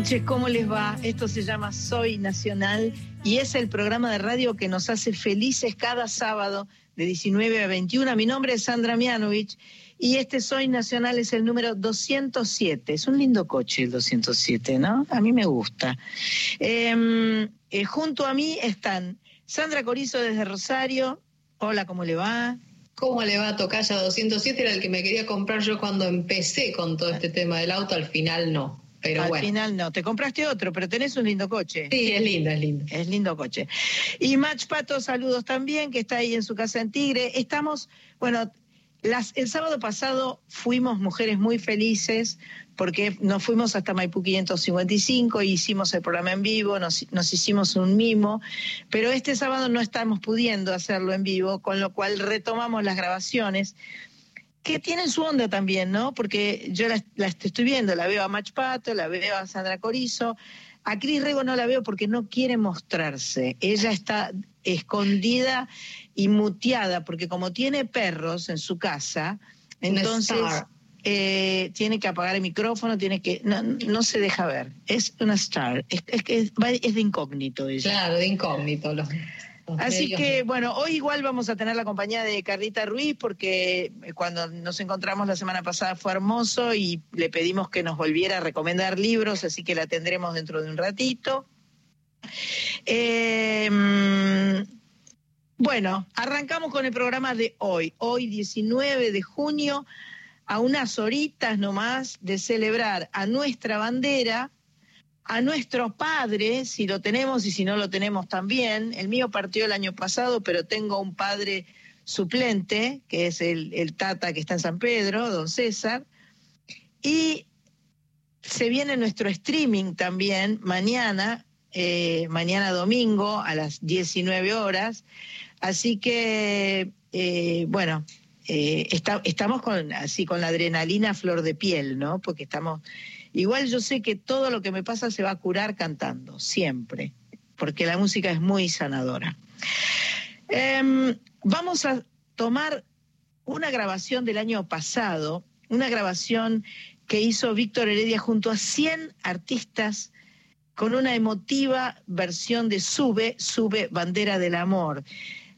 Noches, ¿cómo les va? Esto se llama Soy Nacional y es el programa de radio que nos hace felices cada sábado de 19 a 21. Mi nombre es Sandra Mianovich y este Soy Nacional es el número 207. Es un lindo coche el 207, ¿no? A mí me gusta. Em, eh, junto a mí están Sandra Corizo desde Rosario. Hola, ¿cómo le va? ¿Cómo le va a Tocaya 207? Era el que me quería comprar yo cuando empecé con todo este tema del auto, al final no. Pero Al bueno. final no, te compraste otro, pero tenés un lindo coche. Sí, es lindo, es lindo. Es lindo coche. Y Match Pato, saludos también, que está ahí en su casa en Tigre. Estamos, bueno, las, el sábado pasado fuimos mujeres muy felices porque nos fuimos hasta Maipú 555 y hicimos el programa en vivo, nos, nos hicimos un mimo, pero este sábado no estamos pudiendo hacerlo en vivo, con lo cual retomamos las grabaciones que tienen su onda también, ¿no? Porque yo la, estoy viendo, la veo a Mach Pato, la veo a Sandra Corizo, a Cris Rego no la veo porque no quiere mostrarse. Ella está escondida y muteada porque como tiene perros en su casa, entonces eh, tiene que apagar el micrófono, tiene que no, no se deja ver. Es una star, es, es que es, de incógnito ella. Claro, de incógnito. Los Así que, bueno, hoy igual vamos a tener la compañía de Carlita Ruiz porque eh, cuando nos encontramos la semana pasada fue hermoso y le pedimos que nos volviera a recomendar libros, así que la tendremos dentro de un ratito. Eh, mm, bueno, arrancamos con el programa de hoy, hoy 19 de junio, a unas horitas nomás de celebrar a nuestra bandera, a nuestro padre, si lo tenemos y si no lo tenemos también. El mío partió el año pasado, pero tengo un padre suplente, que es el, el Tata que está en San Pedro, don César. Y se viene nuestro streaming también mañana, eh, mañana domingo a las 19 horas. Así que, eh, bueno, eh, está- estamos con, así con la adrenalina flor de piel, ¿no? Porque estamos Igual yo sé que todo lo que me pasa se va a curar cantando, siempre, porque la música es muy sanadora. Em, vamos a tomar una grabación del año pasado, una grabación que hizo Víctor Heredia junto a 100 artistas con una emotiva versión de Sube, Sube, Bandera del Amor.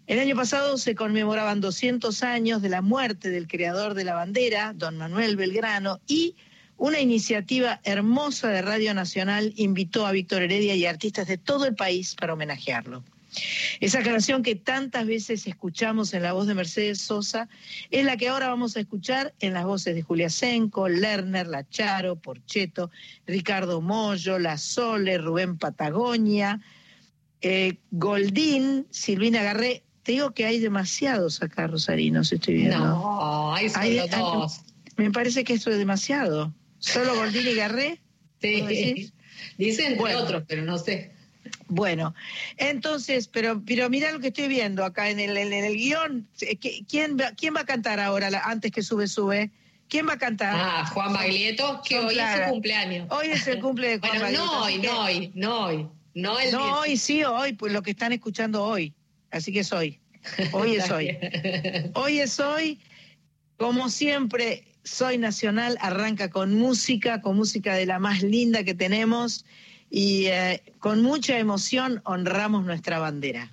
El año pasado se conmemoraban 200 años de la muerte del creador de la bandera, don Manuel Belgrano, y una iniciativa hermosa de Radio Nacional invitó a Víctor Heredia y a artistas de todo el país para homenajearlo. Esa canción que tantas veces escuchamos en la voz de Mercedes Sosa es la que ahora vamos a escuchar en las voces de Julia Senco, Lerner, La Charo, Porcheto, Ricardo Mollo, La Sole, Rubén Patagonia, eh, Goldín, Silvina Garré. Te digo que hay demasiados acá, Rosarinos, estoy viendo. No, hay solo Hay- hay- dos. Me parece que esto es demasiado. ¿Solo Goldín y Garré? ¿Vos Sí. Dicen Bueno. otros, pero no sé. Bueno, entonces, pero, pero mira lo que estoy viendo acá en el, en el guion. Eh, ¿Qui- ¿Quién, va- ¿Quién va a cantar ahora, antes que sube, sube? ¿Quién va a cantar? Ah, Juan Baglietto, que hoy es su cumpleaños. Hoy es el cumple de Juan Bueno, Baglietto, no hoy, que- no hoy, no hoy. No el No, 10. hoy sí, hoy, pues lo que están escuchando hoy. Así que es hoy. Hoy es hoy. Hoy es hoy. Como siempre, Soy Nacional arranca con música, con música de la más linda que tenemos y eh, con mucha emoción honramos nuestra bandera.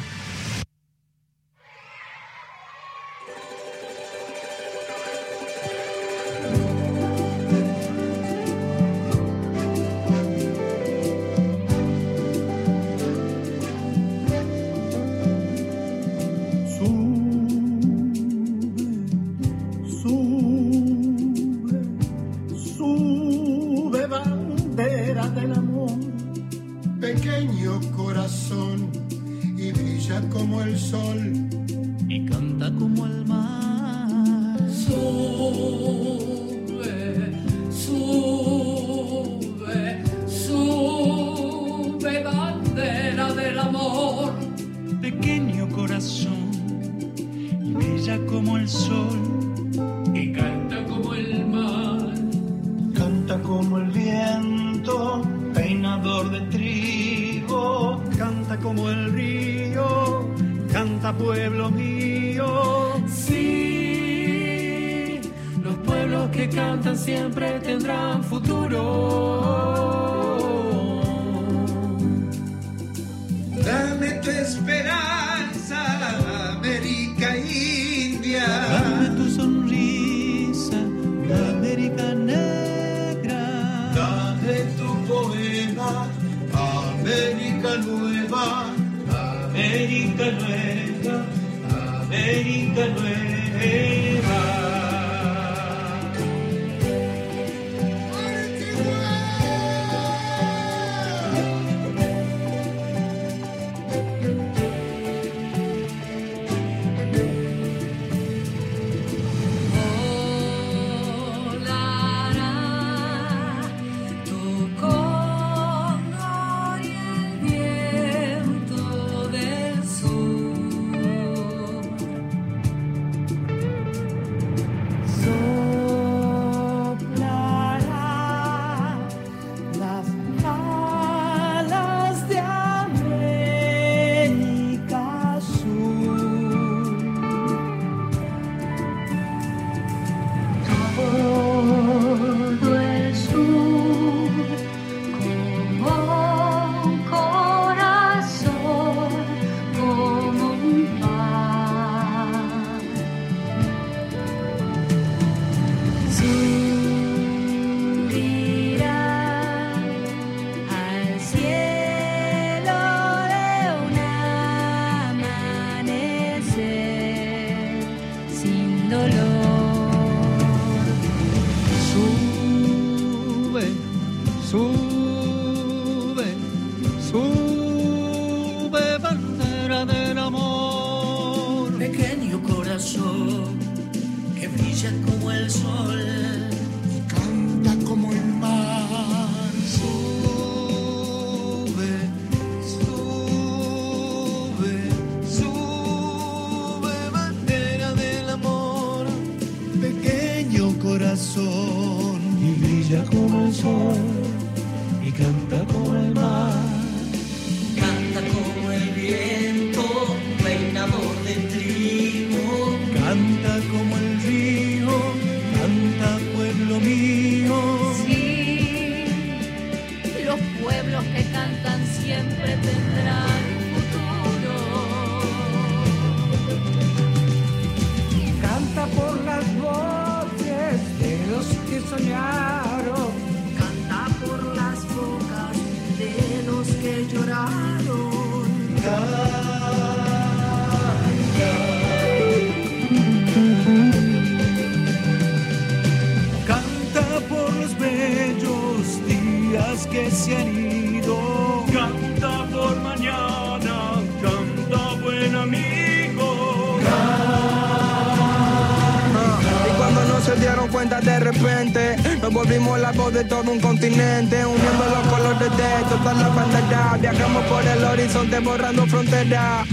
Todo un continente, uniendo los colores de todas las banderas. Viajamos por el horizonte borrando fronteras.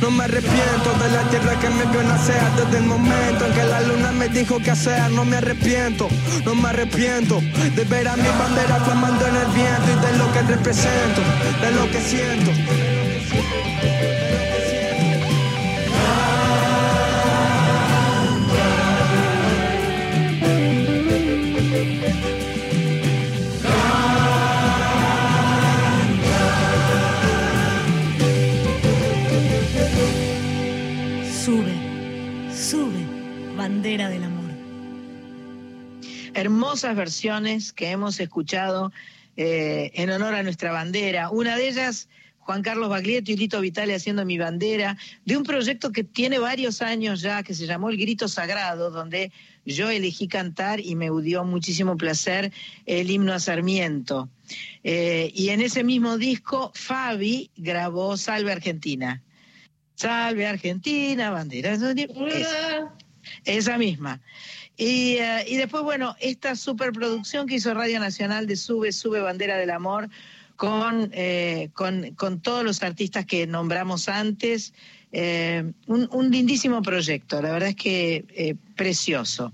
No me arrepiento de la tierra que me vio nacer Desde el momento en que la luna me dijo que hacer No me arrepiento, no me arrepiento De ver a mi bandera flamando en el viento Y de lo que represento, de lo que siento hermosas versiones que hemos escuchado eh, en honor a nuestra bandera. Una de ellas, Juan Carlos Baglietto y Lito Vitale haciendo mi bandera, de un proyecto que tiene varios años ya, que se llamó El Grito Sagrado, donde yo elegí cantar y me dio muchísimo placer el himno a Sarmiento. Eh, y en ese mismo disco, Fabi grabó Salve Argentina. Salve Argentina, bandera. Esa, esa misma. Y, eh, y después, bueno, esta superproducción que hizo Radio Nacional de Sube, Sube Bandera del Amor, con, eh, con, con todos los artistas que nombramos antes. Eh, un, lindísimo proyecto, la verdad es que precioso.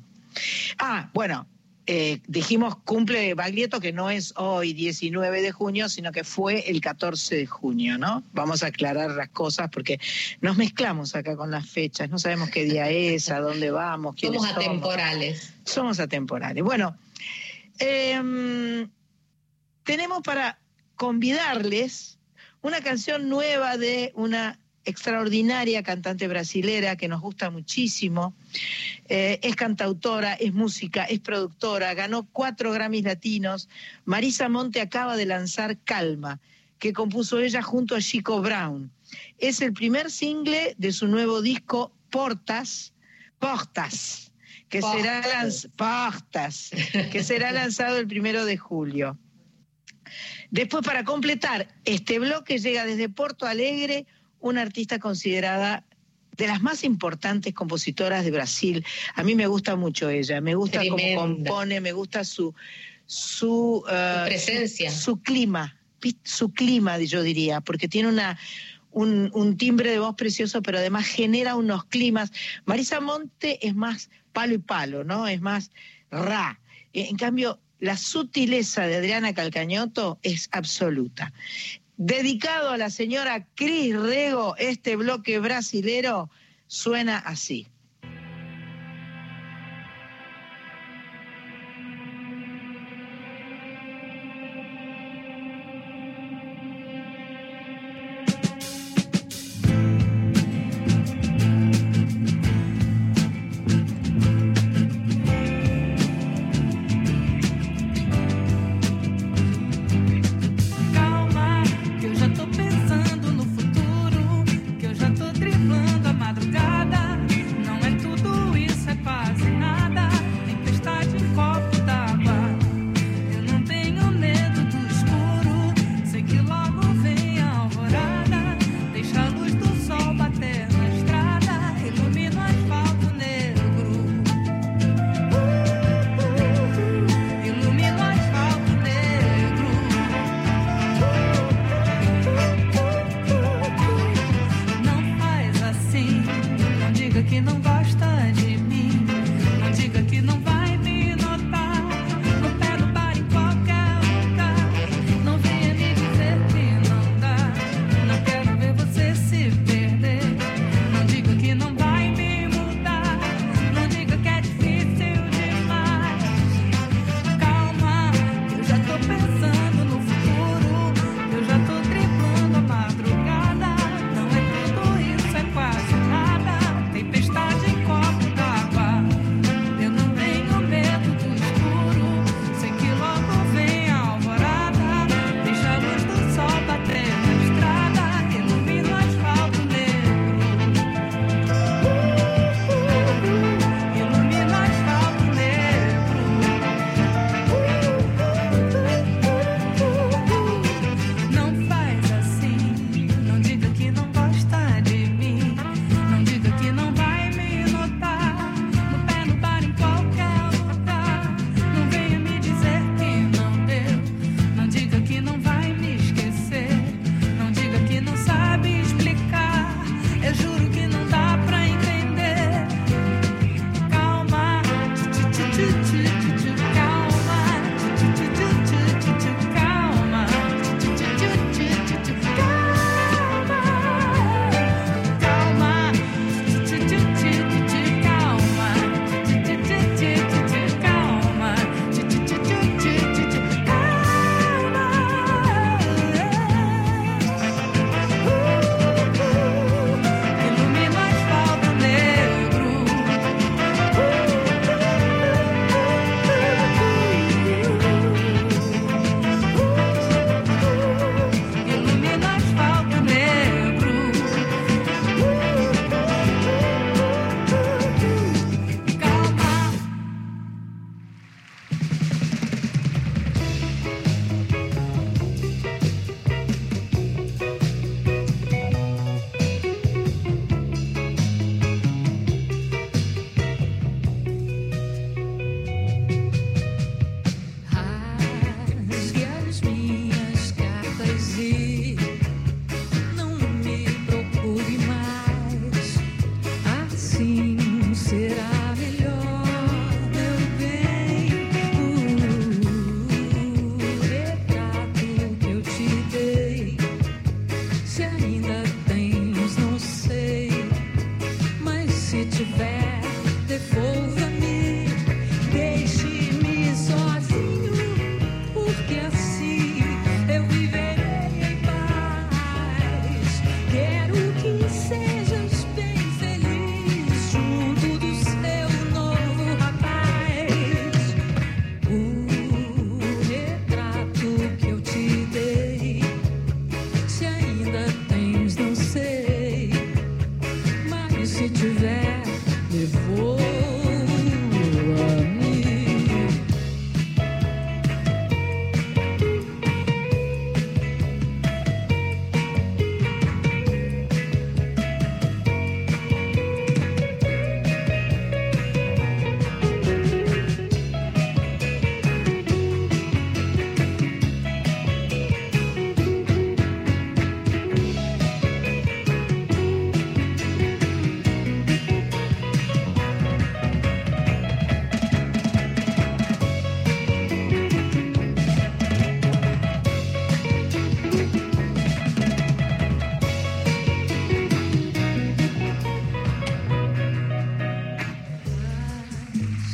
Ah, bueno, eh, dijimos cumple Baglietto que no es hoy 19 de junio, sino que fue el 14 de junio, ¿no? Vamos a aclarar las cosas porque nos mezclamos acá con las fechas, no sabemos qué día es, a dónde vamos, quiénes Somos somos. atemporales. Somos atemporales. Bueno, em, tenemos para convidarles una canción nueva de una extraordinaria cantante brasilera que nos gusta muchísimo. Eh, es cantautora, es música, es productora, ganó cuatro Grammys latinos. Marisa Monte acaba de lanzar Calma, que compuso ella junto a Chico Brown. Es el primer single de su nuevo disco Portas, Portas, que será lanz- Portas, que será lanzado el primero de julio. Después, para completar este bloque, llega desde Porto Alegre una artista considerada de las más importantes compositoras de Brasil. A mí me gusta mucho ella, me gusta cómo compone, me gusta su su, eh, presencia. su, su clima, su clima, yo diría, porque tiene una un, un timbre de voz precioso, pero además genera unos climas. Marisa Monte es más palo y palo, ¿no? Es más ra. En cambio, la sutileza de Adriana Calcañoto es absoluta. Dedicado a la señora Cris Rego, este bloque brasilero suena así.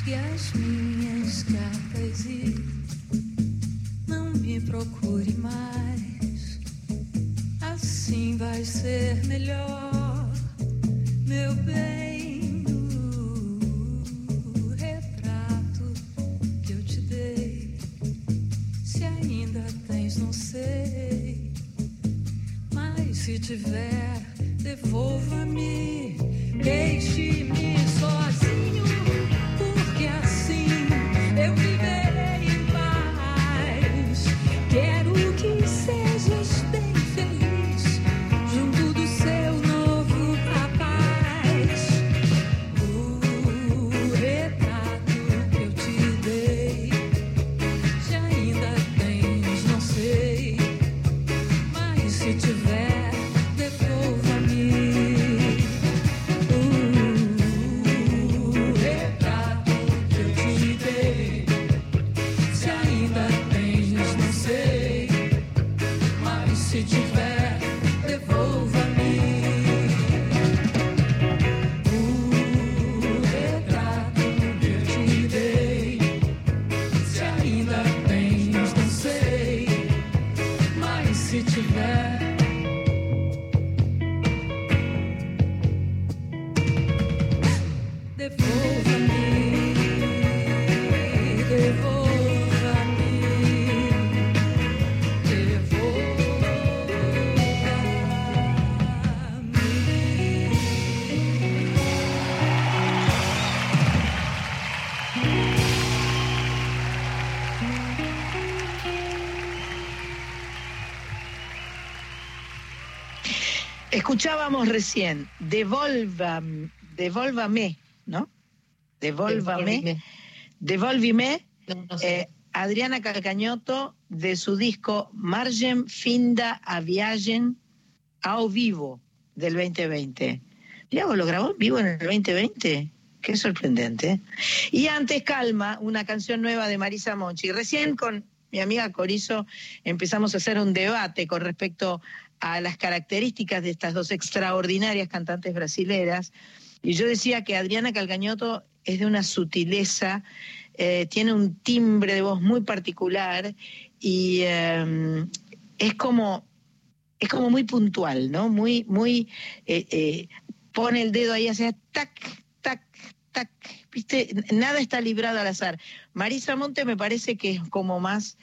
e as minhas cartas e não me procure mais. Assim vai ser melhor, meu bem. O retrato que eu te dei, se ainda tens, não sei, mas se tiver, devolva-me, deixe-me. escuchábamos recién, devuélvame, devuélvame ¿no? Devuélvame, devolvime eh, Adriana Calcañoto de su disco Margen Finda a Viagen ao Vivo del 2020. Mirá, lo grabó en vivo en el 2020. Qué sorprendente. Y antes Calma, una canción nueva de Marisa Monchi. Recién con mi amiga Corizo empezamos a hacer un debate con respecto a las características de estas dos extraordinarias cantantes brasileras. Y yo decía que Adriana Calcañoto es de una sutileza, eh, tiene un timbre de voz muy particular y eh, es como es como muy puntual, ¿no? Muy, muy eh, pone el dedo ahí hacia tac, tac, tac, viste, nada está librado al azar. Marisa Monte me parece que es como más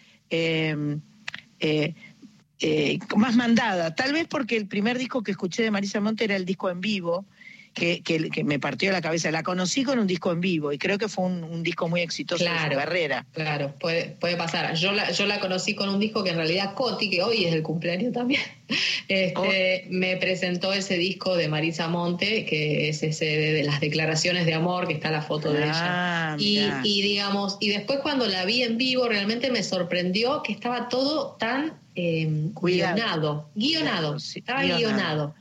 eh, más mandada, tal vez porque el primer disco que escuché de Marisa Monte era el disco en vivo, que, que- que me partió la cabeza. La conocí con un disco en vivo y creo que fue un, un disco muy exitoso de su Claro. carrera. Claro, puede, puede pasar. Yo la, yo la conocí con un disco que en realidad Coti, que hoy es el cumpleaños también, este, me presentó ese disco de Marisa Monte, que es ese de, de las declaraciones de amor, que está la foto de Ah, ella. Y digamos, y después cuando la vi en vivo, realmente me sorprendió que estaba todo tan eh, Cuidado. guionado. Guionado, sí, estaba guionado. guionado.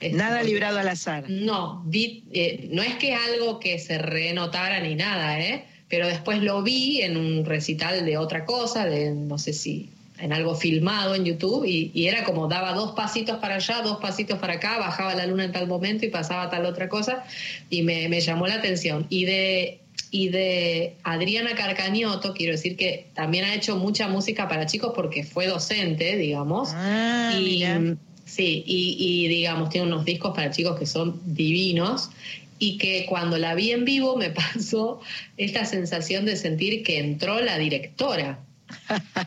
Este, Nada librado al azar. no, vi, eh, no es que algo que se renotara ni nada, ¿eh? Pero después lo vi en un recital de otra cosa, de no sé si en algo filmado en YouTube, y, y era como daba dos pasitos para allá, dos pasitos para acá, bajaba la luna en tal momento y pasaba tal otra cosa, y me, me llamó la atención. Y de, y de Adriana Carcañoto, quiero decir que también ha hecho mucha música para chicos porque fue docente, digamos. Ah, y. Sí, y, y, digamos, tiene unos discos para chicos que son divinos y que cuando la vi en vivo me pasó esta sensación de sentir que entró la directora.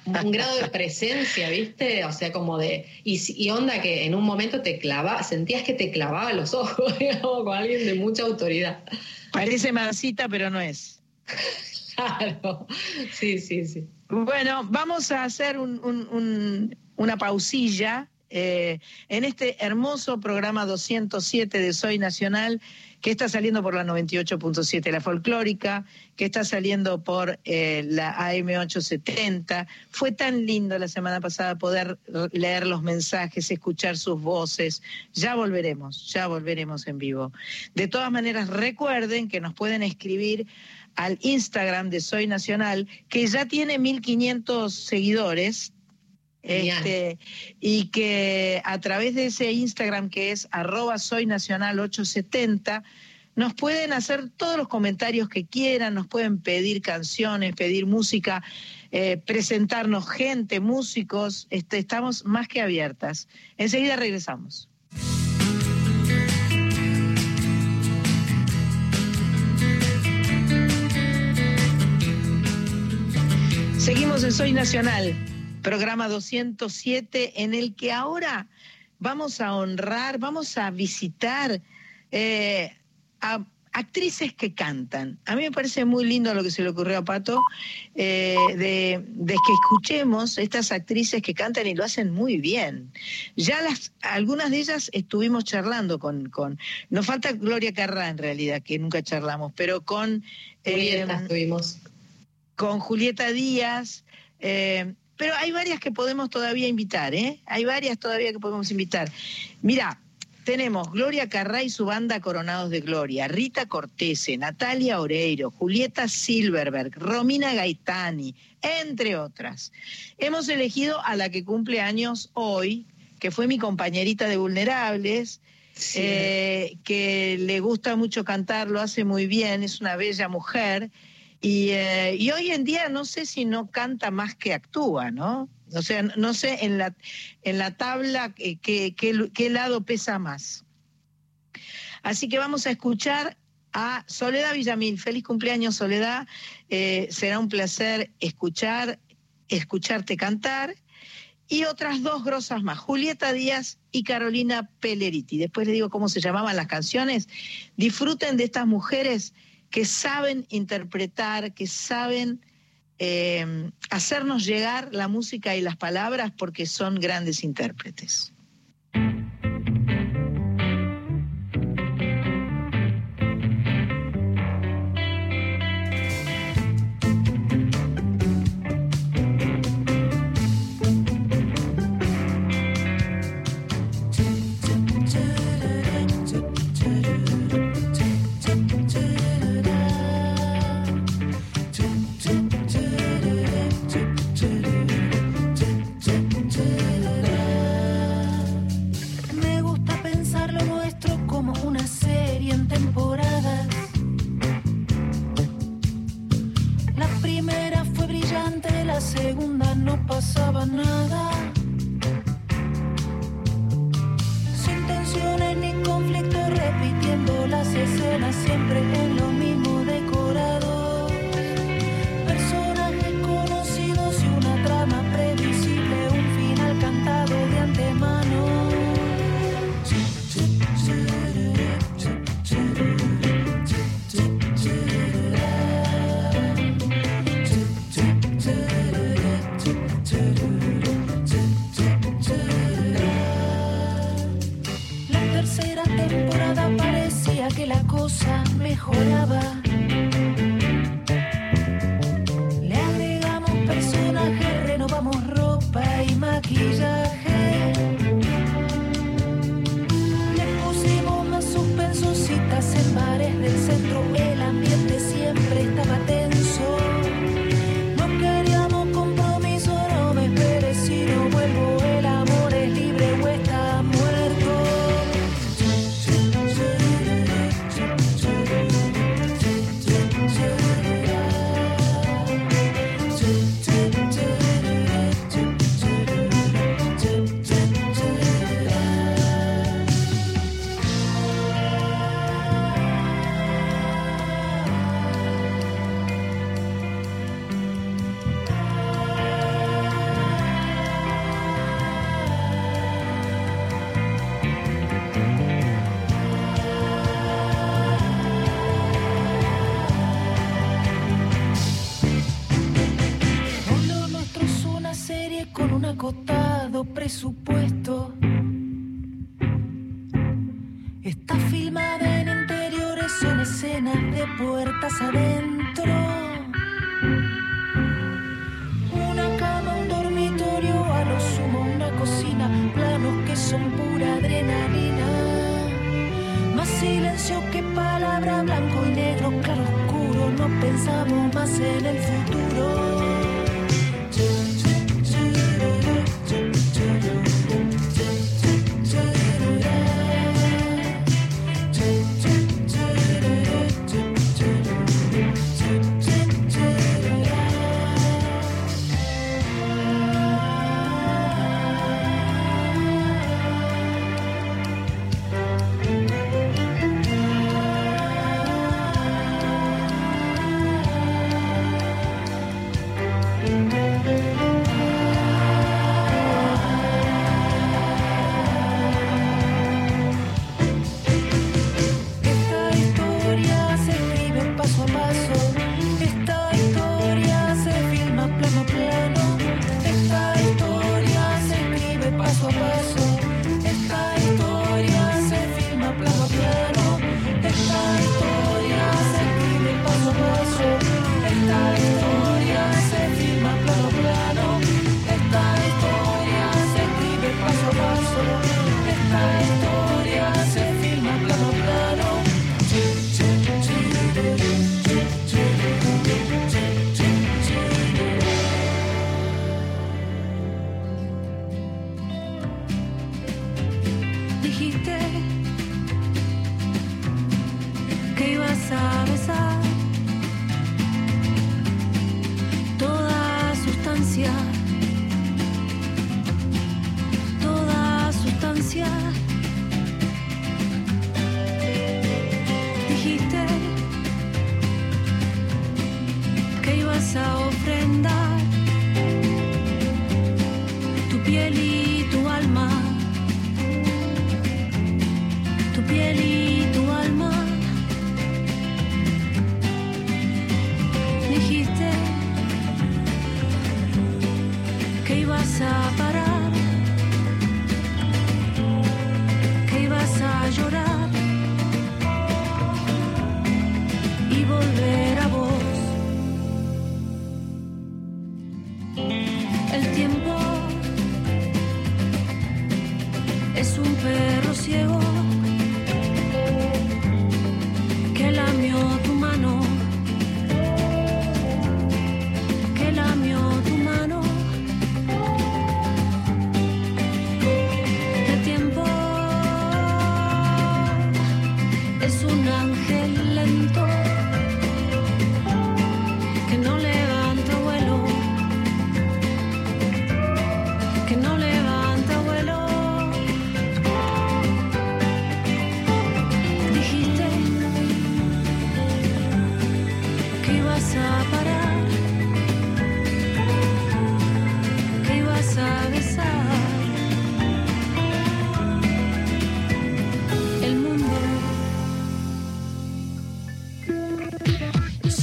Un grado de presencia, ¿viste? O sea, como de. Y, onda que en un momento te clavaba, sentías que te clavaba los ojos, digamos, con alguien de mucha autoridad. Parece mansita, pero no es. Claro. Sí, sí, sí. Bueno, vamos a hacer un- un- un- una pausilla eh, en este hermoso programa 207 de Soy Nacional, que está saliendo por la 98.7, la folclórica, que está saliendo por eh, la AM870. Fue tan lindo la semana pasada poder leer los mensajes, escuchar sus voces. Ya volveremos, ya volveremos en vivo. De todas maneras, recuerden que nos pueden escribir al Instagram de Soy Nacional, que ya tiene 1.500 seguidores. Este, y que a través de ese Instagram que es arroba soy nacional 870, nos pueden hacer todos los comentarios que quieran, nos pueden pedir canciones, pedir música, eh, presentarnos gente, músicos, este, estamos más que abiertas. Enseguida regresamos. Seguimos en Soy Nacional, programa 207, en el que ahora vamos a honrar, vamos a visitar eh, a actrices que cantan. A mí me parece muy lindo lo que se le ocurrió a Pato, eh, de, de que escuchemos estas actrices que cantan y lo hacen muy bien. Ya las, algunas de ellas estuvimos charlando con, con nos falta Gloria Carrá en realidad, que nunca charlamos, pero con... eh, Julieta estuvimos. con Julieta Díaz, eh, pero hay varias que podemos todavía invitar, ¿eh? Hay varias todavía que podemos invitar. Mira, tenemos Gloria Carrá y su banda Coronados de Gloria, Rita Cortese, Natalia Oreiro, Julieta Silverberg, Romina Gaetani, entre otras. Hemos elegido a la que cumple años hoy, que fue mi compañerita de Vulnerables, eh, que le gusta mucho cantar, lo hace muy bien, es una bella mujer. Y, eh, y hoy en día no sé si no canta más que actúa, ¿no? O sea, no sé en la, en la tabla eh, qué, qué- lado pesa más. Así que vamos a escuchar a Soledad Villamil. Feliz cumpleaños, Soledad. Eh, será un placer escuchar, escucharte cantar. Y otras dos grosas más, Julieta Díaz y Carolina Pelleriti. Después les digo cómo se llamaban las canciones. Disfruten de estas mujeres que saben interpretar, que saben eh, hacernos llegar la música y las palabras porque son grandes intérpretes.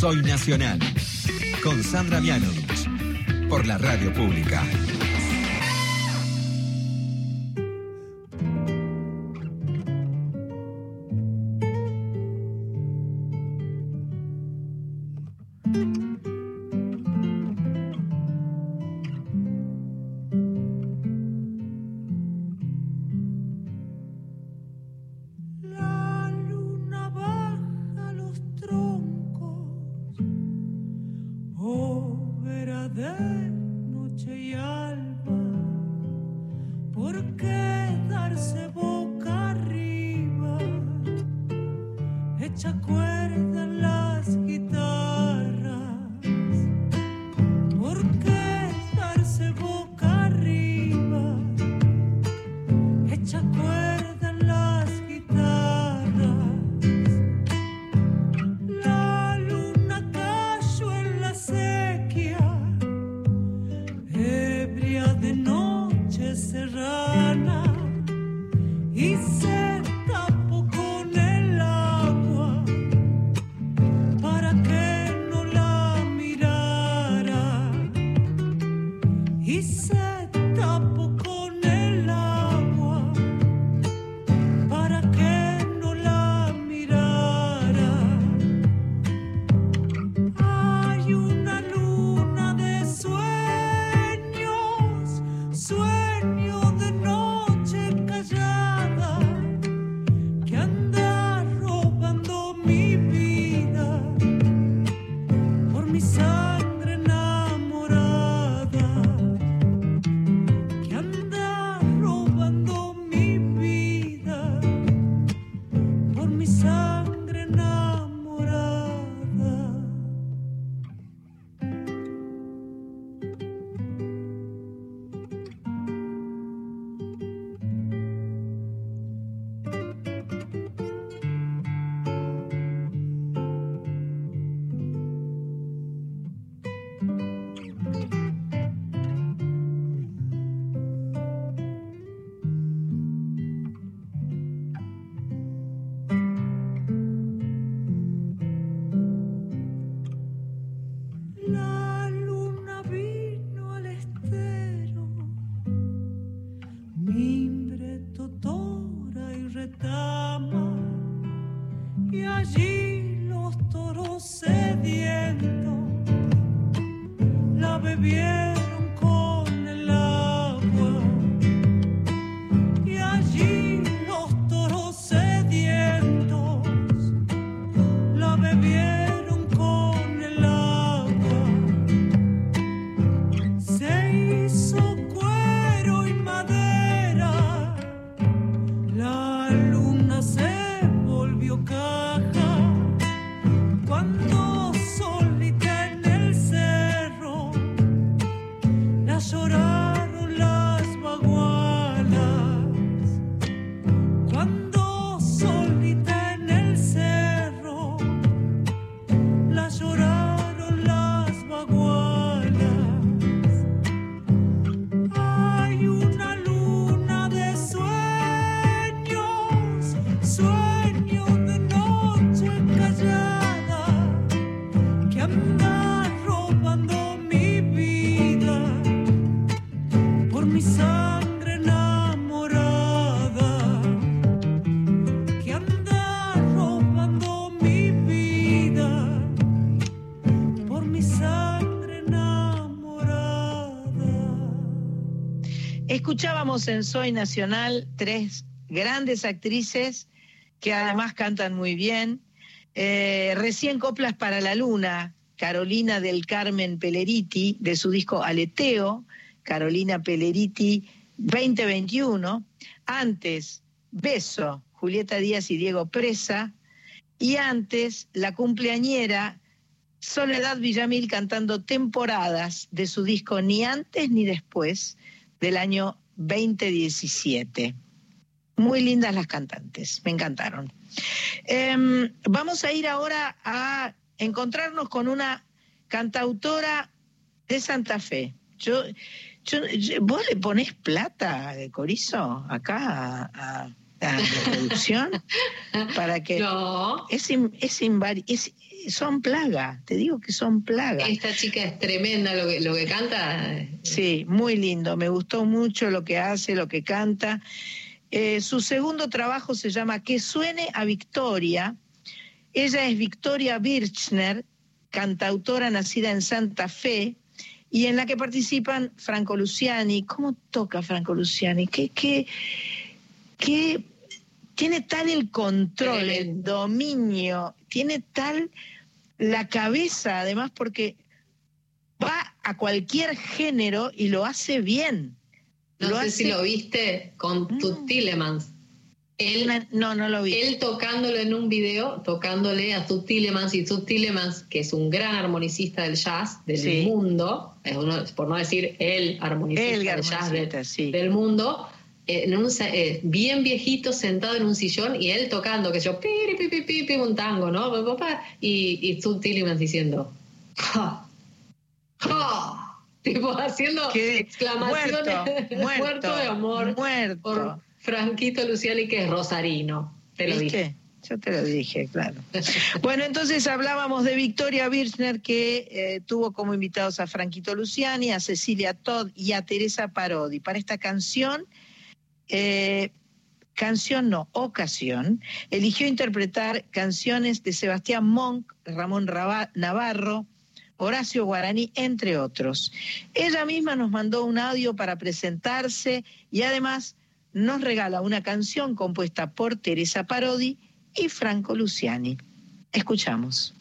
Soy Nacional. Con Sandra Mianovich. Por la radio pública. Escuchábamos en Nacional tres grandes actrices que además cantan muy bien. Eh, recién Coplas para la Luna, Carolina del Carmen Peleriti, de su disco Aleteo, Carolina Peleriti 2021. Antes, Beso, Julieta Díaz y Diego Presa. Y antes, la cumpleañera Soledad Villamil cantando temporadas de su disco Ni antes ni después del año 2017. Muy lindas las cantantes, me encantaron. Em, vamos a ir ahora a encontrarnos con una cantautora de Santa Fe. Yo, yo- yo- ¿Vos le ponés plata, Corizo, acá a, a- a la producción? Para que No. es, es, es- son plaga, te digo que son plaga. Esta chica es tremenda lo que, lo que canta. Sí, muy lindo, me gustó mucho lo que hace, lo que canta. Eh, su segundo trabajo se llama Que suene a Victoria. Ella es Victoria Birchner, cantautora nacida en Santa Fe, y en la que participan Franco Luciani. ¿Cómo toca Franco Luciani? ¿Qué, qué, qué tiene tal el control, el dominio, tiene tal la cabeza, además, porque va a cualquier género y lo hace bien. No Lo sé hace- si lo viste con Mm. Tillemans. Él, no, no lo vi. él tocándolo en un video, tocándole a Tut Tillemans y Tut Tillemans, que es un gran armonicista del jazz del Sí. mundo, es uno- por no decir el armonicista El del jazz del, armonicista, sí. del mundo, en un eh, bien viejito sentado en un sillón y él tocando, que yo, piri, pi, pi, pi, pi, un tango, ¿no? Y, y Tut Tillemans diciendo, ¡Ja! ¡Ja! Tipo haciendo exclamaciones muerto, muerto, de amor muerto. por Franquito Luciani, que es rosarino. Te lo dije. Yo te lo dije, claro. Bueno, entonces hablábamos de Victoria Birchner, que eh, tuvo como invitados a Franquito Luciani, a Cecilia Todd y a Teresa Parodi. Para esta canción, eh, canción no, ocasión, eligió interpretar canciones de Sebastián Monk, Ramón Navarro, Horacio Guaraní, entre otros. Ella misma nos mandó un audio para presentarse y además nos regala una canción compuesta por Teresa Parodi y Franco Luciani. Escuchamos.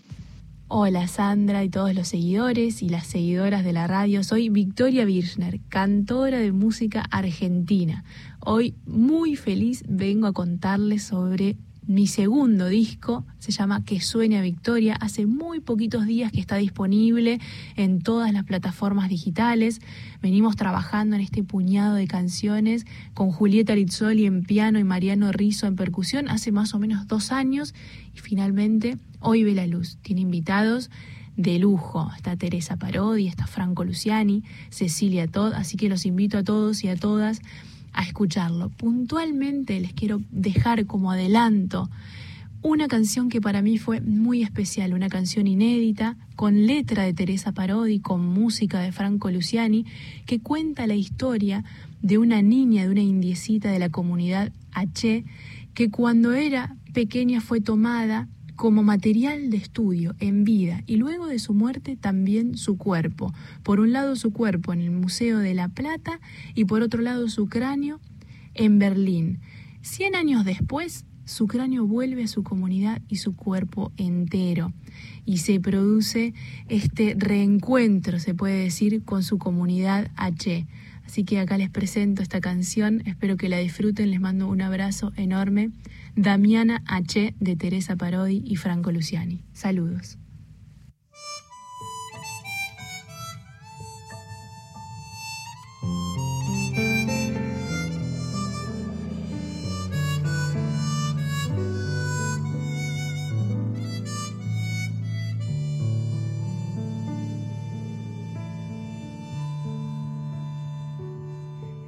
Hola Sandra y todos los seguidores y las seguidoras de la radio. Soy Victoria Birchner, cantora de música argentina. Hoy muy feliz vengo a contarles sobre mi segundo disco. Se llama Que suene a Victoria. Hace muy poquitos días que está disponible en todas las plataformas digitales. Venimos trabajando en este puñado de canciones con Julieta Rizzoli en piano y Mariano Rizzo en percusión hace más o menos dos años y finalmente hoy ve la luz. Tiene invitados de lujo. Está Teresa Parodi, está Franco Luciani, Cecilia Todd, así que los invito a todos y a todas a escucharlo. Puntualmente les quiero dejar como adelanto una canción que para mí fue muy especial, una canción inédita, con letra de Teresa Parodi, con música de Franco Luciani, que cuenta la historia de una niña, de una indiecita de la comunidad H, que cuando era pequeña fue tomada como material de estudio en vida y luego de su muerte también su cuerpo. Por un lado su cuerpo en el Museo de La Plata y por otro lado su cráneo en Berlín. Cien años después, su cráneo vuelve a su comunidad y su cuerpo entero. Y se produce este reencuentro, se puede decir, con su comunidad H. Así que acá les presento esta canción, espero que la disfruten, les mando un abrazo enorme. Damiana H. de Teresa Parodi y Franco Luciani. Saludos.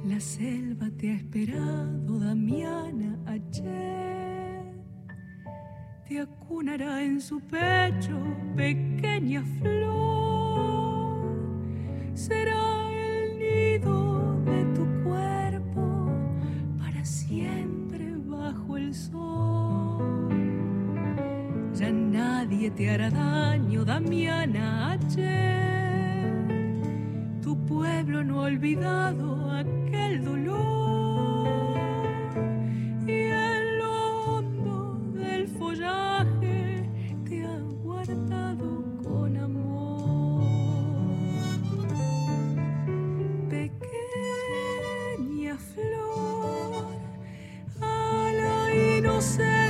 La selva te ha esperado, Damiana H. Te acunará en su pecho, pequeña flor. Será el nido de tu cuerpo para siempre bajo el sol. Ya nadie te hará daño, Damiana H tu pueblo no ha olvidado aquel dolor la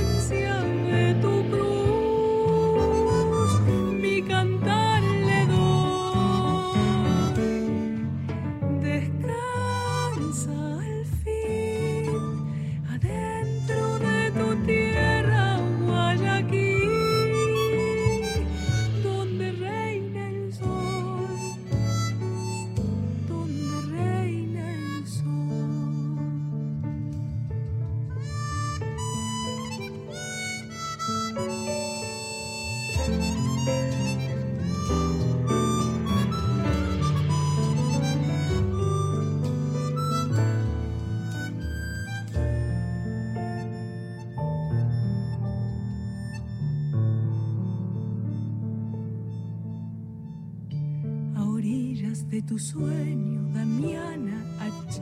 tu sueño, Damiana H.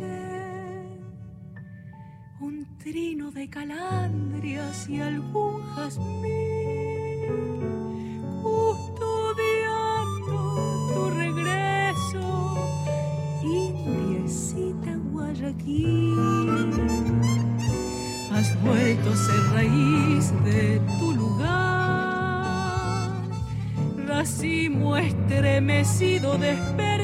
Un trino de calandrias y algún jazmín, custodiando tu regreso, indiecita Guayaquil. Has vuelto a ser raíz de tu lugar, racimo estremecido despertarás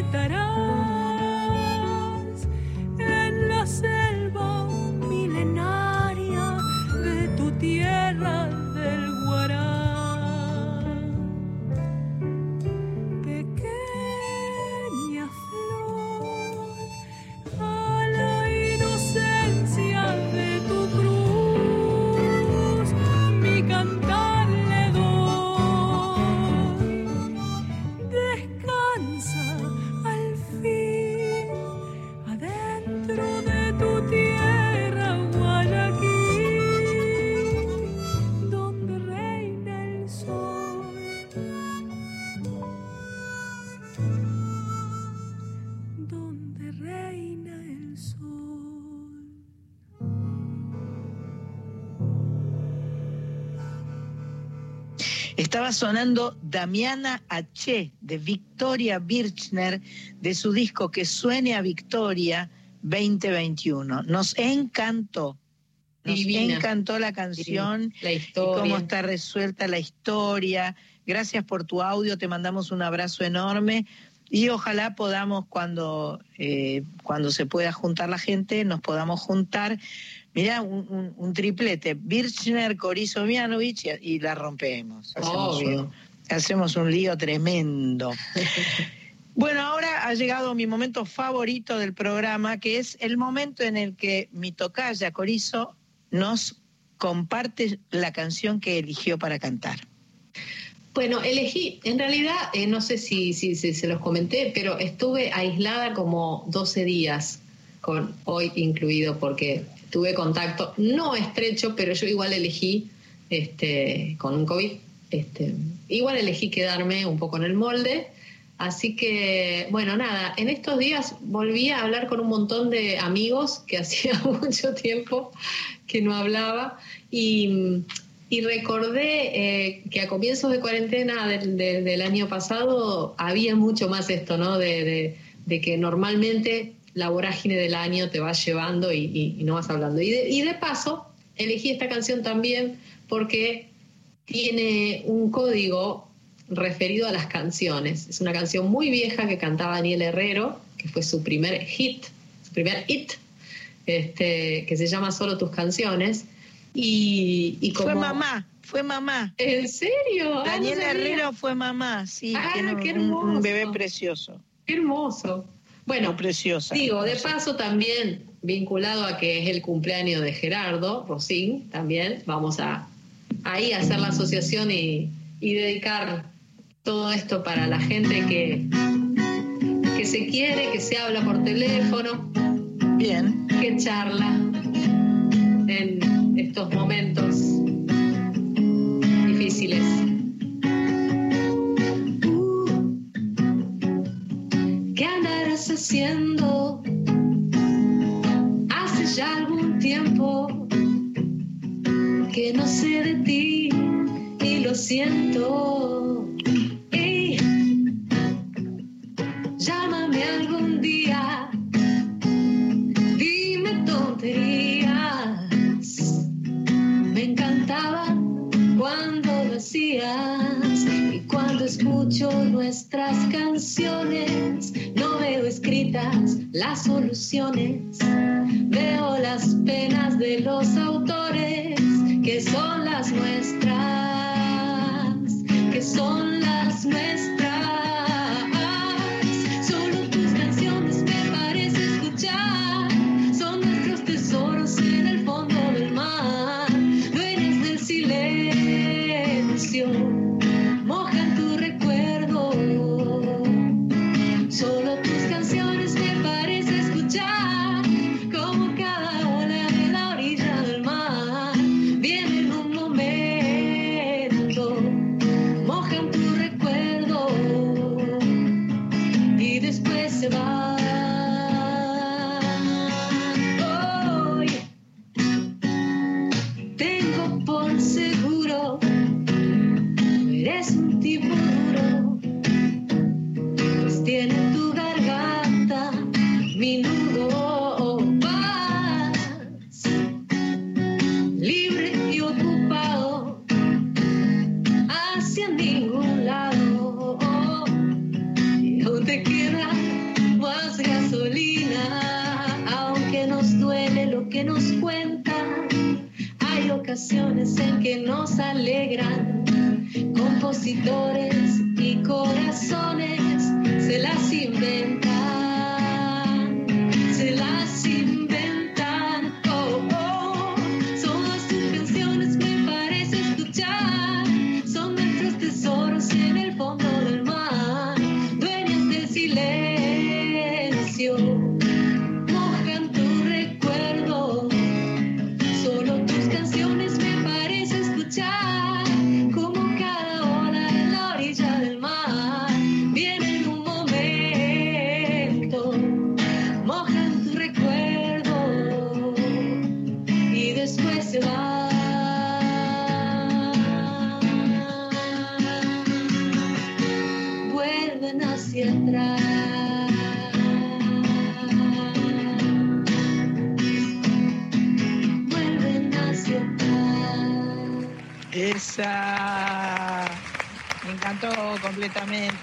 sonando Damiana H. de Victoria Birchner de su disco Que suene a Victoria 2021. Nos encantó. Nos Divina. encantó la canción La y historia. cómo está resuelta la historia. Gracias por tu audio, te mandamos un abrazo enorme y ojalá podamos cuando, eh, cuando se pueda juntar la gente, nos podamos juntar. Mirá, un, un- un triplete, Birchner, Corizo, Mianovich y, y la rompemos. Hacemos Obvio. un, hacemos un lío tremendo. Bueno, ahora ha llegado mi momento favorito del programa, que es el momento en el que mi tocaya Corizo nos comparte la canción que eligió para cantar. Bueno, elegí, en realidad, eh, no sé si, si, si se los comenté, pero estuve aislada como 12 días, con hoy incluido, porque tuve contacto no estrecho, pero yo igual elegí este, con un COVID, este, igual elegí quedarme un poco en el molde. Así que, bueno, nada, en estos días volví a hablar con un montón de amigos que hacía mucho tiempo que no hablaba y, y recordé eh, que a comienzos de cuarentena del, de- del año pasado había mucho más esto, ¿no? De- de que normalmente la vorágine del año te va llevando y, y- y no vas hablando. Y de, y de paso, elegí esta canción también porque tiene un código referido a las canciones. Es una canción muy vieja que cantaba Daniel Herrero, que fue su primer hit, su primer hit, este, que se llama Solo tus canciones. Y, y como... Fue mamá, fue mamá. ¿En serio? Ah, Daniel no sabía. Herrero fue mamá, sí, Ah, tiene qué un, un hermoso. bebé precioso. Qué hermoso. Bueno, preciosa. Digo, de paso también, vinculado a que es el cumpleaños de Gerardo Rosín, también vamos a ahí a hacer la asociación y, y dedicar todo esto para la gente que, que se quiere, que se habla por teléfono, Bien. que charla en estos momentos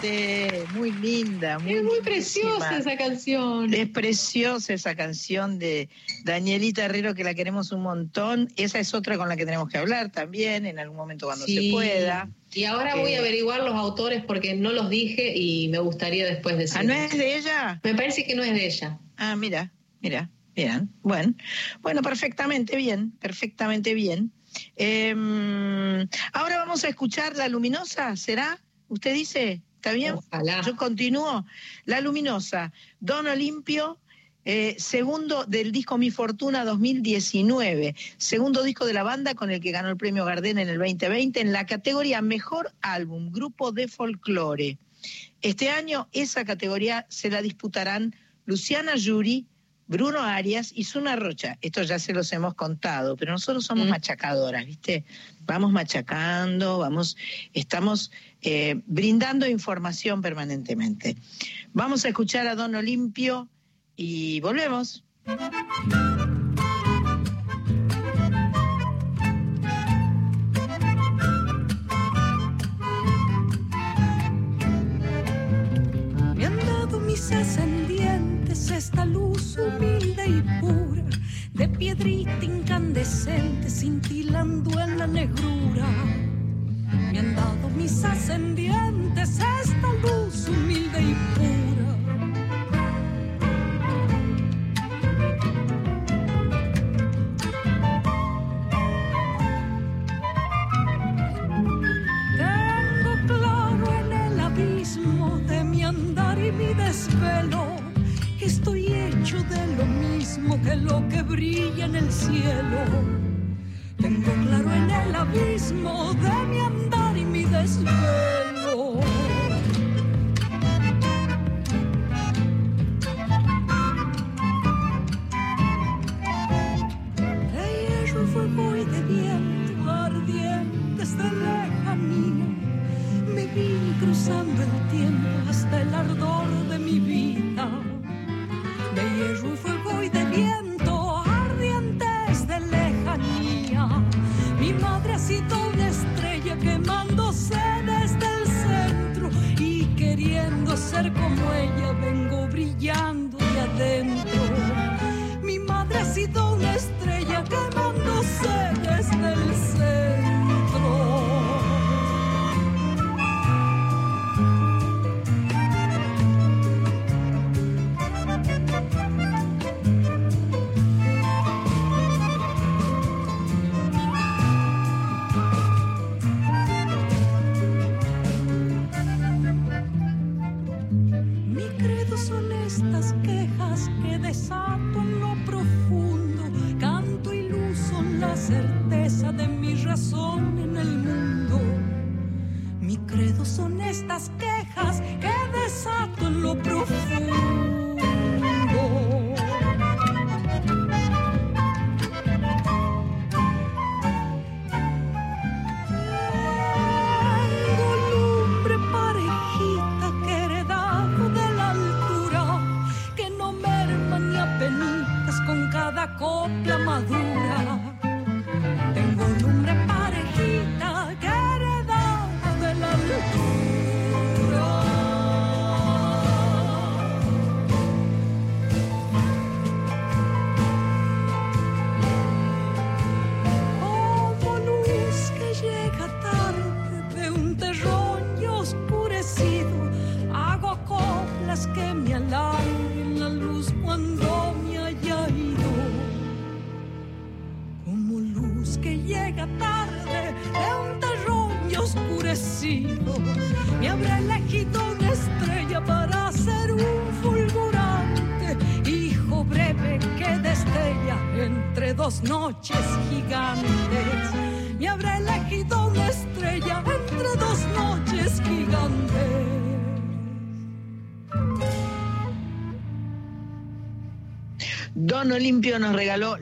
completamente. Muy linda. Muy, Es muy lindísima. preciosa esa canción. Es preciosa esa canción de Danielita Herrero que la queremos un montón. Esa es otra con la que tenemos que hablar también en algún momento cuando Sí. se pueda. Y ahora voy Eh, a averiguar los autores porque no los dije y me gustaría después decir. ¿Ah, no es de ella? Me parece que no es de ella. Ah, mira, mira, bien, bueno, bueno, perfectamente bien, perfectamente bien. Em, ahora vamos a escuchar La Luminosa, ¿será? ¿Usted dice? ¿Está bien? Ojalá. Yo continúo. La Luminosa, Don Olimpio, eh, segundo del disco Mi Fortuna 2019, segundo disco de la banda con el que ganó el premio Gardén en el 2020 en la categoría Mejor Álbum, Grupo de Folclore. Este año esa categoría se la disputarán Luciana Yuri, Bruno Arias y Zuna Rocha. Esto ya se los hemos contado, pero nosotros somos Mm. machacadoras, ¿viste? Vamos machacando, vamos, estamos eh, brindando información permanentemente. Vamos a escuchar a Don Olimpio y volvemos. Me han dado mis ascendientes esta luz humilde y pura, de piedrita incandescente cintilando en la negrura. Me han dado mis ascendientes esta luz humilde y pura. Tengo claro en el abismo de mi andar y mi desvelo estoy hecho de lo mismo que lo que brilla en el cielo. Tengo claro en el abismo de mi andar y mi desvelo. De hierro, fuego y de viento ardientes de lejanía me vine cruzando el tiempo hasta el ardor de mi vida. De hierro, fuego y de viento ser como ella vengo brillando de adentro.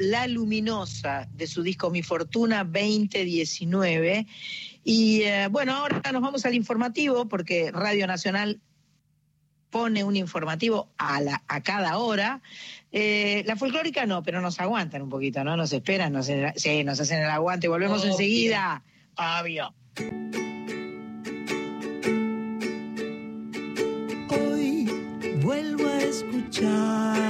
La Luminosa de su disco Mi Fortuna 2019. Y eh, bueno, ahora nos vamos al informativo porque Radio Nacional pone un informativo a, la, a cada hora. Eh, la folclórica no, pero nos aguantan un poquito, ¿no? Nos esperan, nos, sí, nos hacen el aguante. Volvemos Obvio. enseguida. Obvio. Hoy vuelvo a escuchar,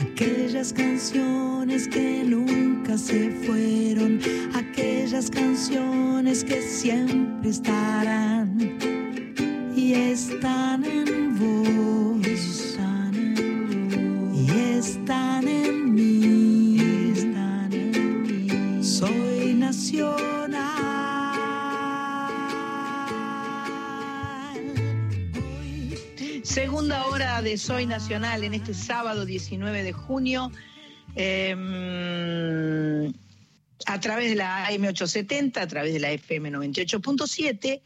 aquellas canciones que nunca se fueron, aquellas canciones que siempre estarán y están en vos, y están en mí, están en mí. Soy nacional. Segunda hora de Soy Nacional en este sábado 19 de junio. eh, a través de la AM870, a través de la FM 98.7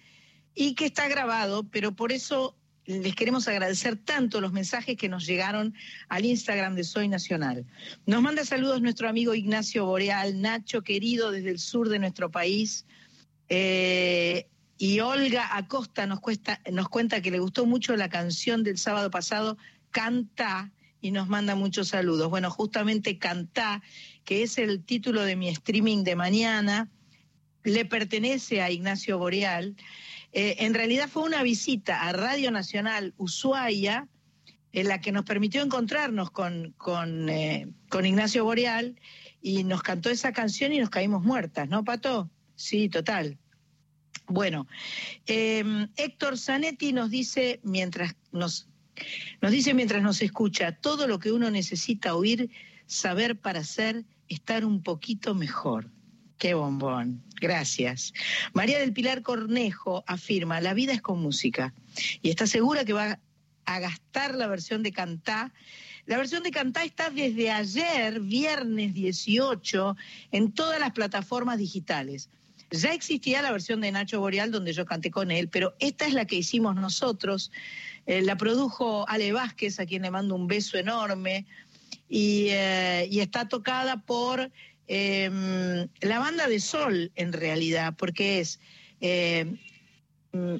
y que está grabado, pero por eso les queremos agradecer tanto los mensajes que nos llegaron al Instagram de Soy Nacional. Nos manda saludos nuestro amigo Ignacio Boreal, Nacho querido desde el sur de nuestro país. Eh, y Olga Acosta nos, cuesta- nos cuenta que le gustó mucho la canción del sábado pasado, Canta, y nos manda muchos saludos. Bueno, justamente Cantá, que es el título de mi streaming de mañana, le pertenece a Ignacio Boreal. Eh, en realidad fue una visita a Radio Nacional Ushuaia, en la que nos permitió encontrarnos con, con, eh, con Ignacio Boreal y nos cantó esa canción y nos caímos muertas, ¿no, Pato? Sí, total. Bueno, eh, Héctor Zanetti nos dice mientras nos nos dice mientras nos escucha, todo lo que uno necesita oír, saber para ser, estar un poquito mejor. Qué bombón. Gracias. María del Pilar Cornejo afirma, la vida es con música. Y está segura que va a gastar la versión de Cantá. La versión de Cantá está desde ayer, viernes 18, en todas las plataformas digitales. Ya existía la versión de Nacho Boreal donde yo canté con él, pero esta es la que hicimos nosotros. Eh, la produjo Ale Vázquez, a quien le mando un beso enorme, y, eh, está tocada por eh, la banda de Sol, en realidad, porque es... mm,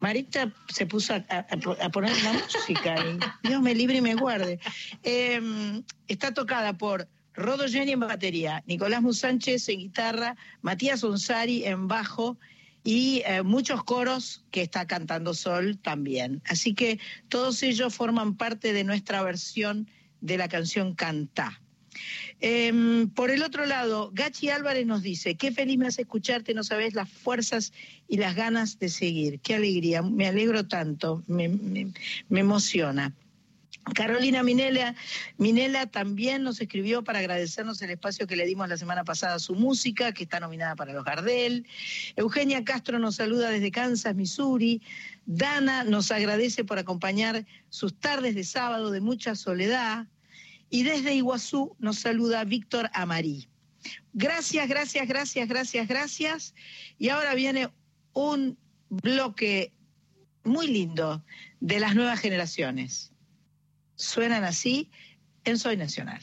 Marita se puso a, a- poner la música y Dios me libre y me guarde. Eh, está tocada por Rodo Jenny en batería, Nicolás Musánchez en guitarra, Matías Onsari en bajo y eh, muchos coros que está cantando Sol también. Así que todos ellos forman parte de nuestra versión de la canción Cantá. Eh, por el otro lado, Gachi Álvarez nos dice, qué feliz me hace escucharte, no sabes las fuerzas y las ganas de seguir. Qué alegría, me alegro tanto, me emociona. Carolina Minela, también nos escribió para agradecernos el espacio que le dimos la semana pasada a su música, que está nominada para los Gardel. Eugenia Castro nos saluda desde Kansas, Missouri. Dana nos agradece por acompañar sus tardes de sábado de mucha soledad. Y desde Iguazú nos saluda Víctor Amarí. Gracias, gracias, gracias, gracias, gracias. Y ahora viene un bloque muy lindo de las nuevas generaciones. Suenan así en Soy Nacional.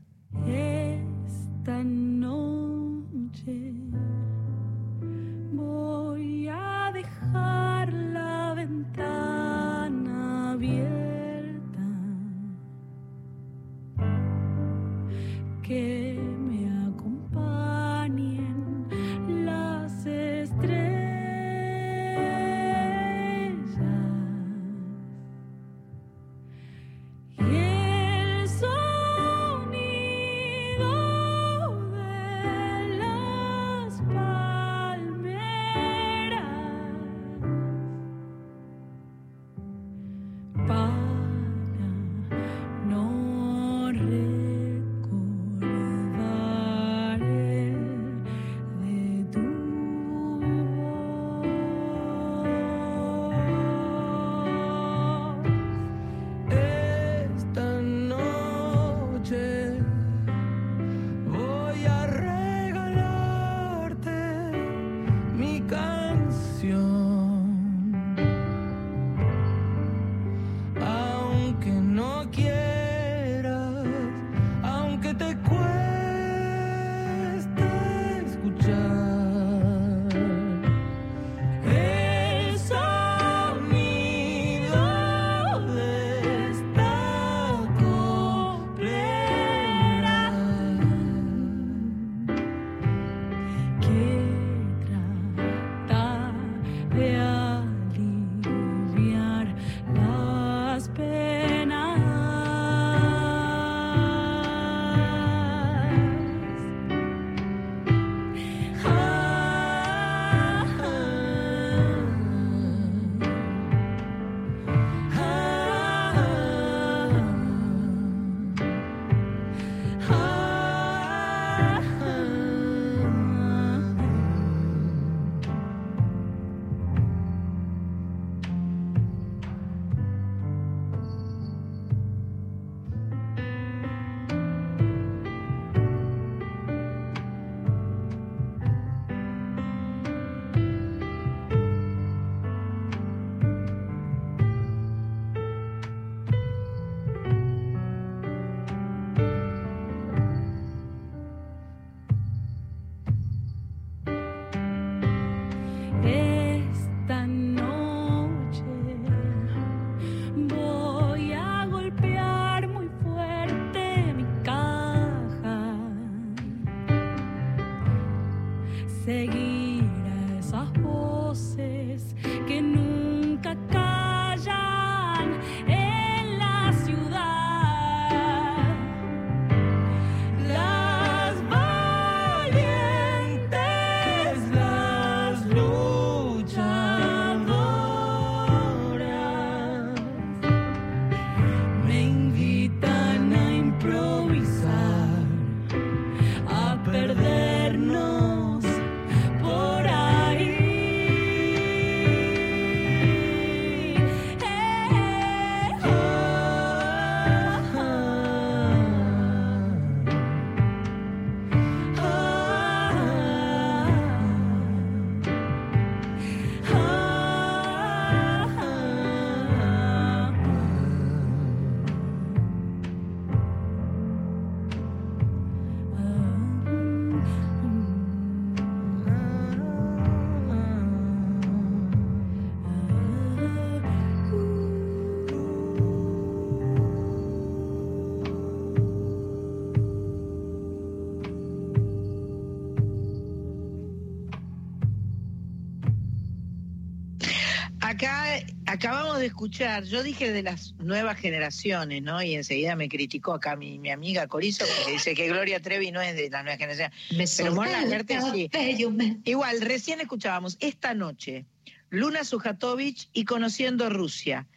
Escuchar, yo dije de las nuevas generaciones, ¿no? Y enseguida me criticó acá mi, mi amiga Corizo, porque dice que Gloria Trevi no es de la nueva generación. Me Pero Mon solté el Laferte sí. Igual, recién escuchábamos esta noche Luna Sujatovich y Conociendo Rusia.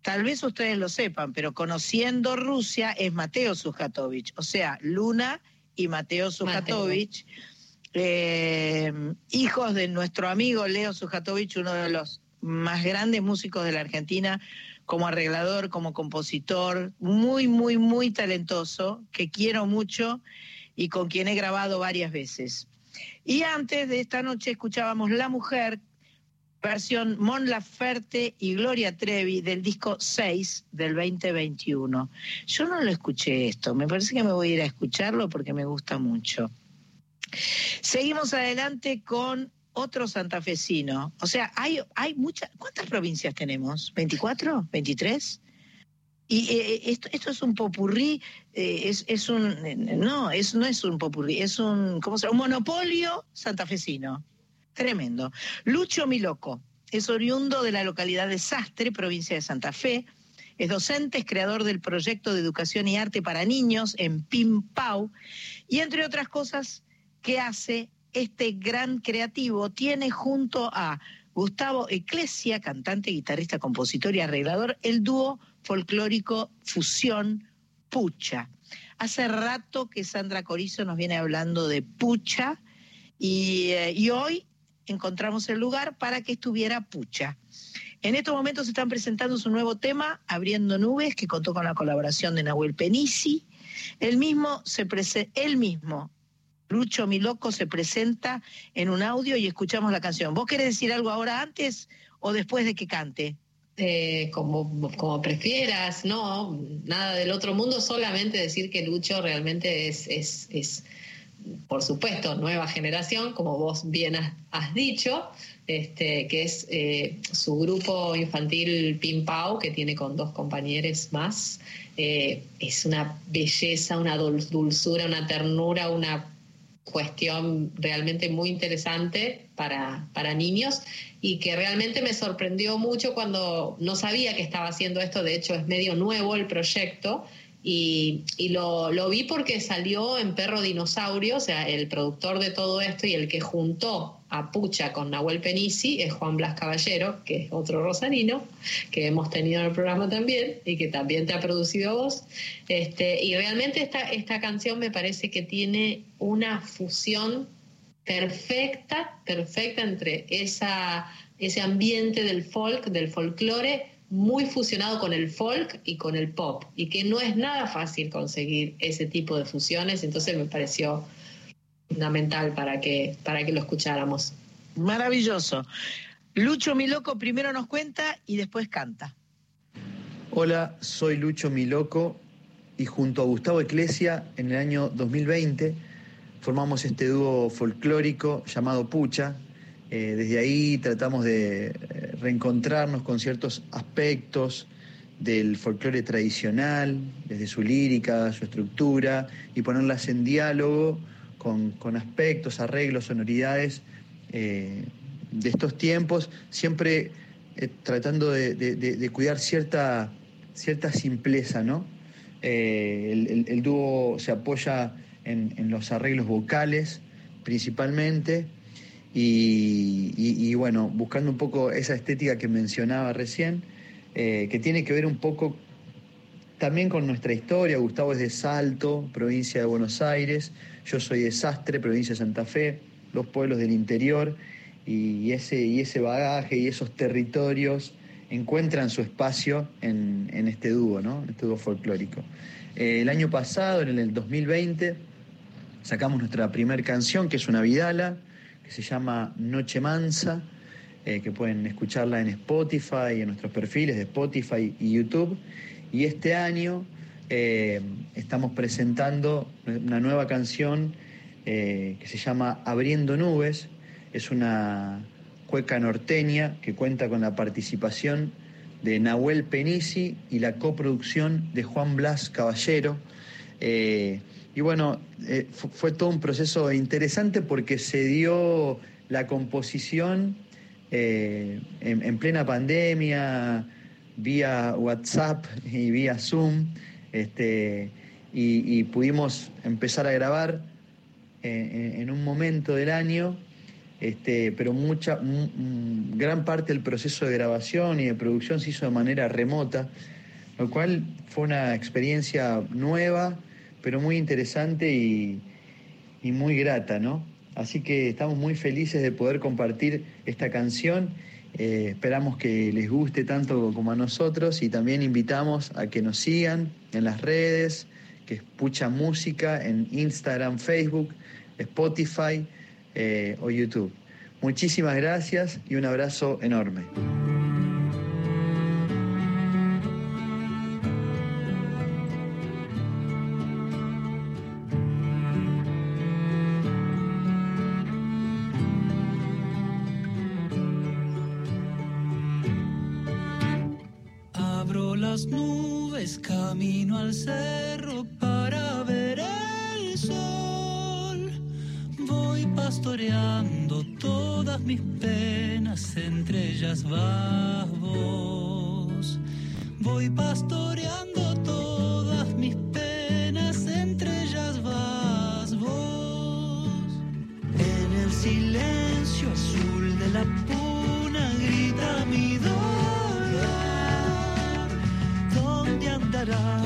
Tal vez ustedes lo sepan, pero Conociendo Rusia es Mateo Sujatovich. O sea, Luna y Mateo Sujatovich, eh, hijos de nuestro amigo Leo Sujatovich, uno de los más grandes músicos de la Argentina, como arreglador, como compositor, muy, muy, muy talentoso, que quiero mucho y con quien he grabado varias veces. Y antes de esta noche escuchábamos La Mujer, versión Mon Laferte y Gloria Trevi del disco 6 del 2021. Yo no lo escuché esto, me parece que me voy a ir a escucharlo porque me gusta mucho. Seguimos adelante con otro santafesino. O sea, hay, hay muchas. ¿Cuántas provincias tenemos? ¿24? ¿23? Y eh, esto, esto es un popurrí, eh, es, es un. No, es, no es un popurrí, es un. ¿Cómo se llama? Un monopolio santafesino. Tremendo. Lucho Miloco es oriundo de la localidad de Sastre, provincia de Santa Fe. Es docente, es creador del proyecto de educación y arte para niños en Pimpau. Y entre otras cosas que hace este gran creativo, tiene junto a Gustavo Eclesia, cantante, guitarrista, compositor y arreglador, el dúo folclórico Fusión Pucha. Hace rato que Sandra Corizo nos viene hablando de Pucha y, eh, hoy encontramos el lugar para que estuviera Pucha. En estos momentos están presentando su nuevo tema, Abriendo Nubes, que contó con la colaboración de Nahuel Penisi. El mismo se prese- él mismo, Lucho Mi Loco, se presenta en un audio y escuchamos la canción. ¿Vos querés decir algo ahora antes o después de que cante? Eh, como, como prefieras, no, nada del otro mundo, solamente decir que Lucho realmente es, es, es, por supuesto, nueva generación, como vos bien has, dicho, este, que es eh, su grupo infantil Pim Pau, que tiene con dos compañeros más. Eh, es una belleza, una dul- dulzura, una ternura, una cuestión realmente muy interesante para, para niños y que realmente me sorprendió mucho cuando no sabía que estaba haciendo esto, de hecho es medio nuevo el proyecto y, y lo, lo vi porque salió en Perro Dinosaurio, o sea, el productor de todo esto y el que juntó a Pucha con Nahuel Penisi es Juan Blas Caballero, que es otro rosarino, que hemos tenido en el programa también y que también te ha producido vos. Este, y realmente esta, esta canción me parece que tiene una fusión perfecta, perfecta entre esa, ese ambiente del folk, del folclore, muy fusionado con el folk y con el pop, y que no es nada fácil conseguir ese tipo de fusiones, entonces me pareció fundamental para que, para que lo escucháramos. Maravilloso. Lucho Mi Loco primero nos cuenta y después canta. Hola, soy Lucho Miloco y junto a Gustavo Eclesia en el año 2020 formamos este dúo folclórico llamado Pucha. Eh, desde ahí tratamos de eh, reencontrarnos con ciertos aspectos del folclore tradicional, desde su lírica, su estructura, y ponerlas en diálogo con, con aspectos, arreglos, sonoridades eh, de estos tiempos, siempre tratando de, de- cuidar cierta, cierta simpleza, ¿no? El, dúo se apoya en los arreglos vocales principalmente y, bueno, buscando un poco esa estética que mencionaba recién, eh, que tiene que ver un poco también con nuestra historia. Gustavo es de Salto, provincia de Buenos Aires, yo soy de Sastre, provincia de Santa Fe, dos pueblos del interior y ese, y ese bagaje y esos territorios encuentran su espacio en, en este dúo, ¿no? Este dúo folclórico. Eh, el año pasado, en el 2020, sacamos nuestra primera canción, que es una vidala, que se llama Noche Mansa, eh, que pueden escucharla en Spotify, en nuestros perfiles de Spotify y YouTube. Y este año eh, estamos presentando una nueva canción eh, que se llama Abriendo Nubes. Es una cueca norteña que cuenta con la participación de Nahuel Penisi y la coproducción de Juan Blas Caballero. Y bueno, eh, fu- fue todo un proceso interesante porque se dio la composición eh, en, en plena pandemia, vía WhatsApp y vía Zoom, este, y, pudimos empezar a grabar eh, en, en un momento del año, este, pero mucha, gran parte del proceso de grabación y de producción se hizo de manera remota, lo cual fue una experiencia nueva, pero muy interesante y, muy grata, ¿no? Así que estamos muy felices de poder compartir esta canción Eh, esperamos que les guste tanto como a nosotros y también invitamos a que nos sigan en las redes, que escuchan música en Instagram, Facebook, Spotify eh, o YouTube. Muchísimas gracias y un abrazo enorme. Camino al cerro para ver el sol. Voy pastoreando todas mis penas, entre ellas vas vos. Voy pastoreando todas mis penas, entre ellas vas vos. En el silencio azul de la ¿Dónde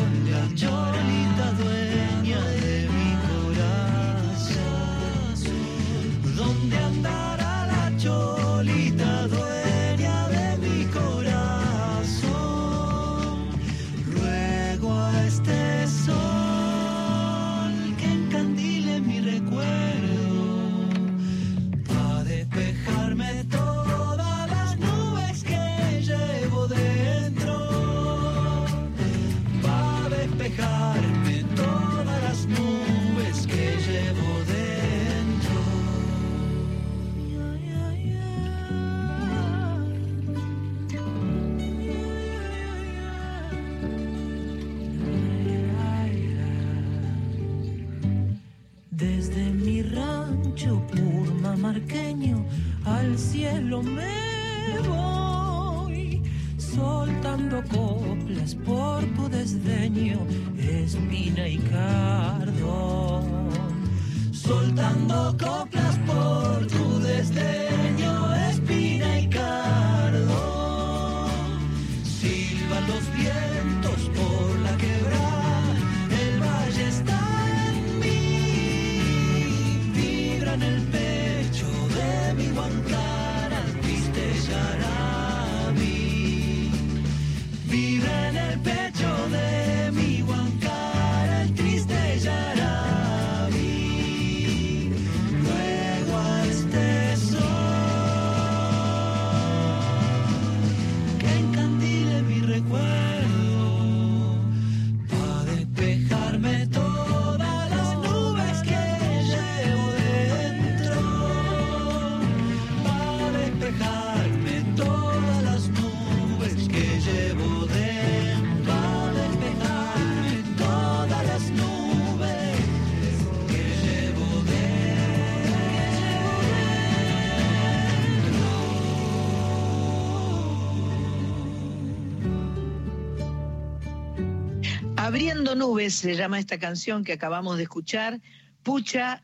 nubes se llama esta canción que acabamos de escuchar, Pucha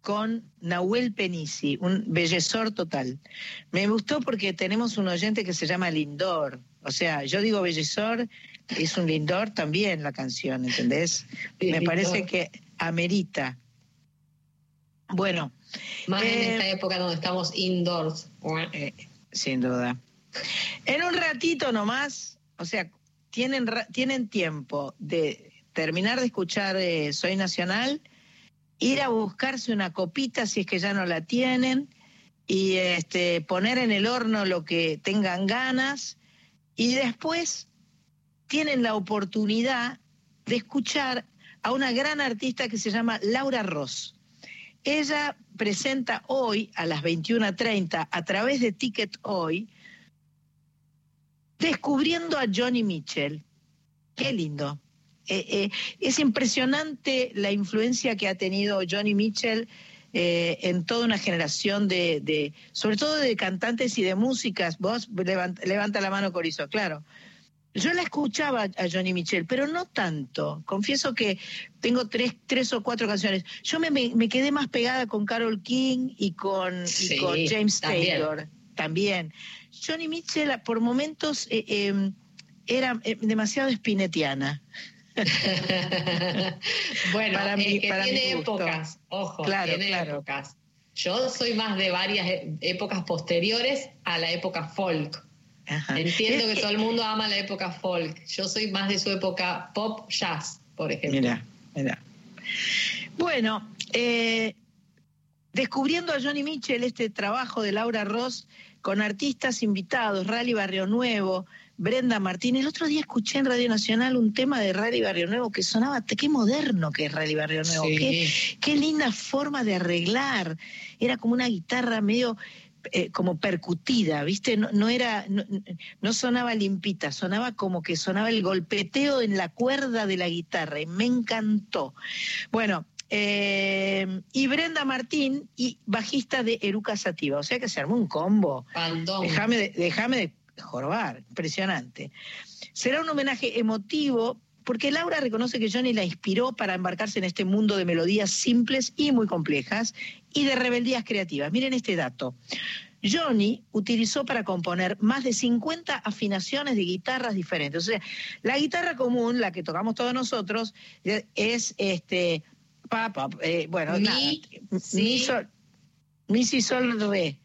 con Nahuel Penisi, un bellezor total. Me gustó porque tenemos un oyente que se llama Lindor. O sea, yo digo bellezor, es un Lindor también la canción, ¿entendés? Sí, Me Lindor. parece que amerita. Bueno, Más en Eh, esta época donde estamos indoors. eh, sin duda. En un ratito nomás, o sea, tienen, tienen tiempo de terminar de escuchar eh, Soy Nacional, ir a buscarse una copita si es que ya no la tienen, y este, poner en el horno lo que tengan ganas, y después tienen la oportunidad de escuchar a una gran artista que se llama Laura Ross. Ella presenta hoy a las 21.30 a través de Ticket Hoy, descubriendo a Johnny Mitchell. Qué lindo. Eh, eh, es impresionante la influencia que ha tenido Johnny Mitchell eh, en toda una generación de, de- sobre todo de cantantes y de músicas. Vos levanta, levanta la mano, Corizo, claro. Yo la escuchaba a Johnny Mitchell, pero no tanto. Confieso que tengo tres, tres o cuatro canciones. Yo me, quedé más pegada con Carol King y con, y Sí, con James también. Taylor también. Johnny Mitchell por momentos eh, eh, era demasiado espinetiana. bueno, Para es mi- que para tiene épocas, ojo, Claro, tiene claro. épocas. Yo soy más de varias e- épocas posteriores a la época folk. Ajá. Entiendo Es que todo el mundo ama la época folk. Yo soy más de su época pop jazz, por ejemplo. Mira, mira. Bueno, eh, descubriendo a Johnny Mitchell, este trabajo de Laura Ross con artistas invitados, Rally Barrio Nuevo, Brenda Martín. El otro día escuché en Radio Nacional un tema de Rally Barrio Nuevo que sonaba, qué moderno que es Rally Barrio Nuevo, Sí. qué, qué linda forma de arreglar. Era como una guitarra medio eh, como percutida, ¿viste? No, no era, no, no sonaba limpita, sonaba como que sonaba el golpeteo en la cuerda de la guitarra y me encantó. Bueno, eh, y Brenda Martín, y bajista de Eruca Sativa, o sea que se armó un combo. Déjame de, déjame de jorbar, impresionante. Será un homenaje emotivo porque Laura reconoce que Johnny la inspiró para embarcarse en este mundo de melodías simples y muy complejas y de rebeldías creativas. Miren este dato. Johnny utilizó para componer más de 50 afinaciones de guitarras diferentes. O sea, la guitarra común, la que tocamos todos nosotros, eh, es este pa, pa, eh, bueno, Mi, nada, mi, sol, mi, si, sol, re.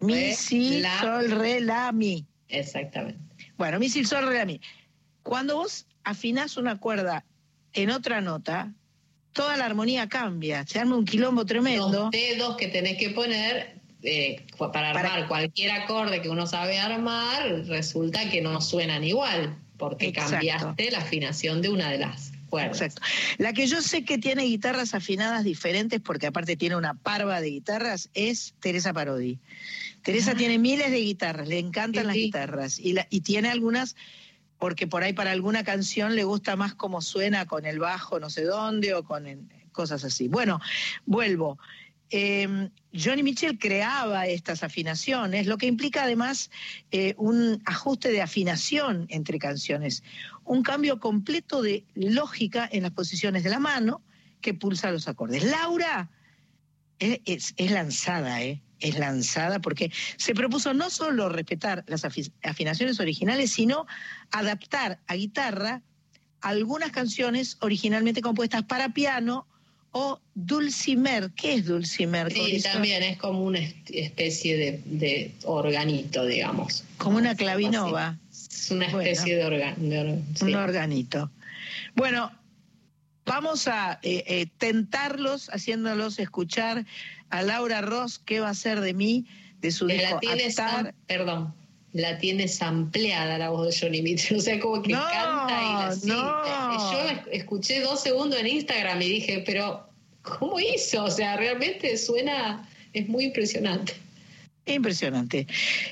Mi, si, sol, re, la, mi. Exactamente. Bueno, mi, si, sol, re, la, mi. Cuando vos afinás una cuerda en otra nota, toda la armonía cambia, se arma un quilombo tremendo. Los dedos que tenés que poner eh, para Para- armar cualquier acorde que uno sabe armar, resulta que no suenan igual, porque Exacto. cambiaste la afinación de una de las cuerdas. Exacto. La que yo sé que tiene guitarras afinadas diferentes, porque aparte tiene una parva de guitarras, es Teresa Parodi. Teresa tiene miles de guitarras, le encantan Sí, las sí. guitarras y, la- y tiene algunas porque por ahí para alguna canción le gusta más cómo suena con el bajo no sé dónde o con el- cosas así. Bueno, vuelvo. Eh, Johnny Mitchell creaba estas afinaciones, lo que implica además eh, un ajuste de afinación entre canciones, un cambio completo de lógica en las posiciones de la mano que pulsa los acordes. Laura es, es- es lanzada, ¿eh? Es lanzada porque se propuso no solo respetar las afi- afinaciones originales, sino adaptar a guitarra algunas canciones originalmente compuestas para piano o dulcimer. ¿Qué es dulcimer? Sí, también es como una especie de, de organito, digamos. Como una clavinova, Es una Bueno. especie de organ- sí. un organito. Bueno, vamos a eh, eh, tentarlos haciéndolos escuchar a Laura Ross, ¿qué va a ser de mí? De su disco la tiene, Atar. sam- perdón, la tiene sampleada la voz de Johnny Mitchell, o sea, como que No, canta y así. no. Yo la escuché dos segundos en Instagram y dije, pero ¿cómo hizo? O sea, realmente suena, es muy impresionante. Impresionante.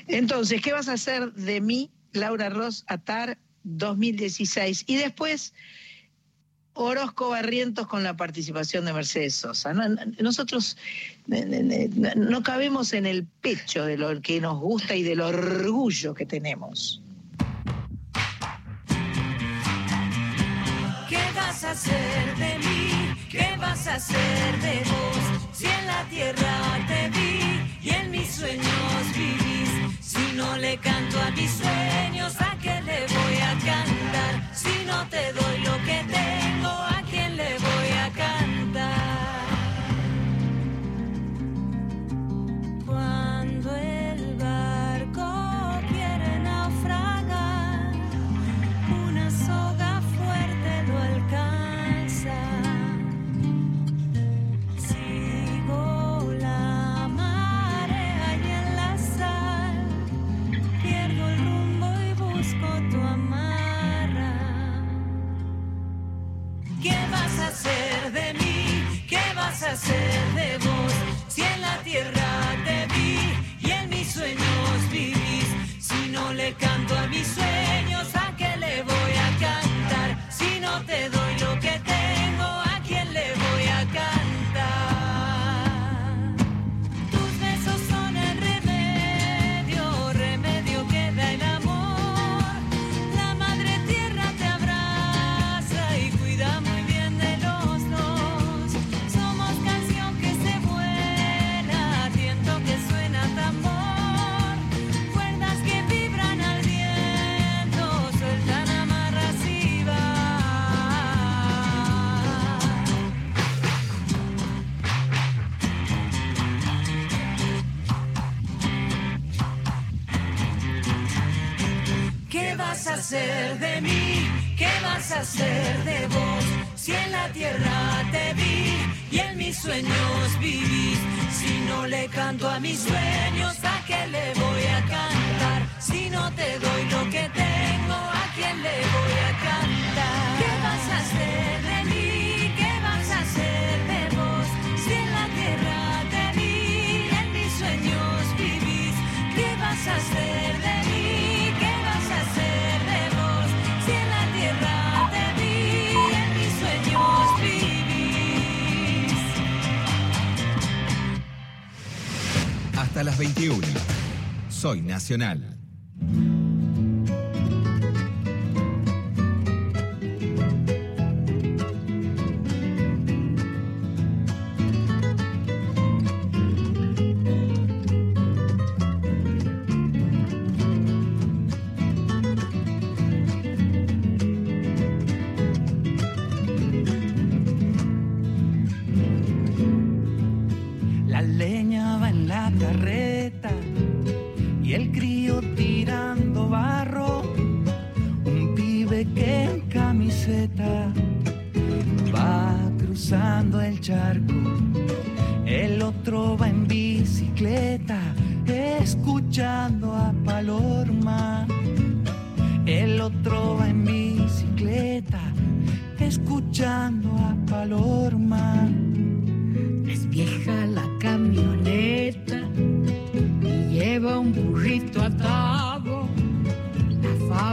Entonces, ¿qué vas a hacer de mí, Laura Ross, Atar 2016? Y después, Orozco Barrientos con la participación de Mercedes Sosa. No- no- nosotros no cabemos en el pecho de lo que nos gusta y del orgullo que tenemos. ¿Qué vas a hacer de mí? ¿Qué vas a hacer de vos? Si en la tierra te vi y en mis sueños vivís. Si no le canto a mis sueños, ¿a qué le voy a cantar? Si no te doy lo que tengo, hacer de mí? ¿Qué vas a hacer de? Hacer de mí? ¿Qué vas a hacer de vos? Si en la tierra te vi y en mis sueños vivís. Si no le canto a mis sueños, ¿a qué le voy a cantar? Si no te doy lo que tengo, ¿a quién le voy a cantar? ¿Qué vas a hacer de mí? ¿Qué vas a hacer de vos? Si en la tierra te vi y en mis sueños vivís. ¿Qué vas a hacer de Hasta las 21. Soy Nacional. Crío tirando barro. Un pibe que en camiseta va cruzando el charco. El otro va en bicicleta escuchando a Palorma. El otro va en bicicleta escuchando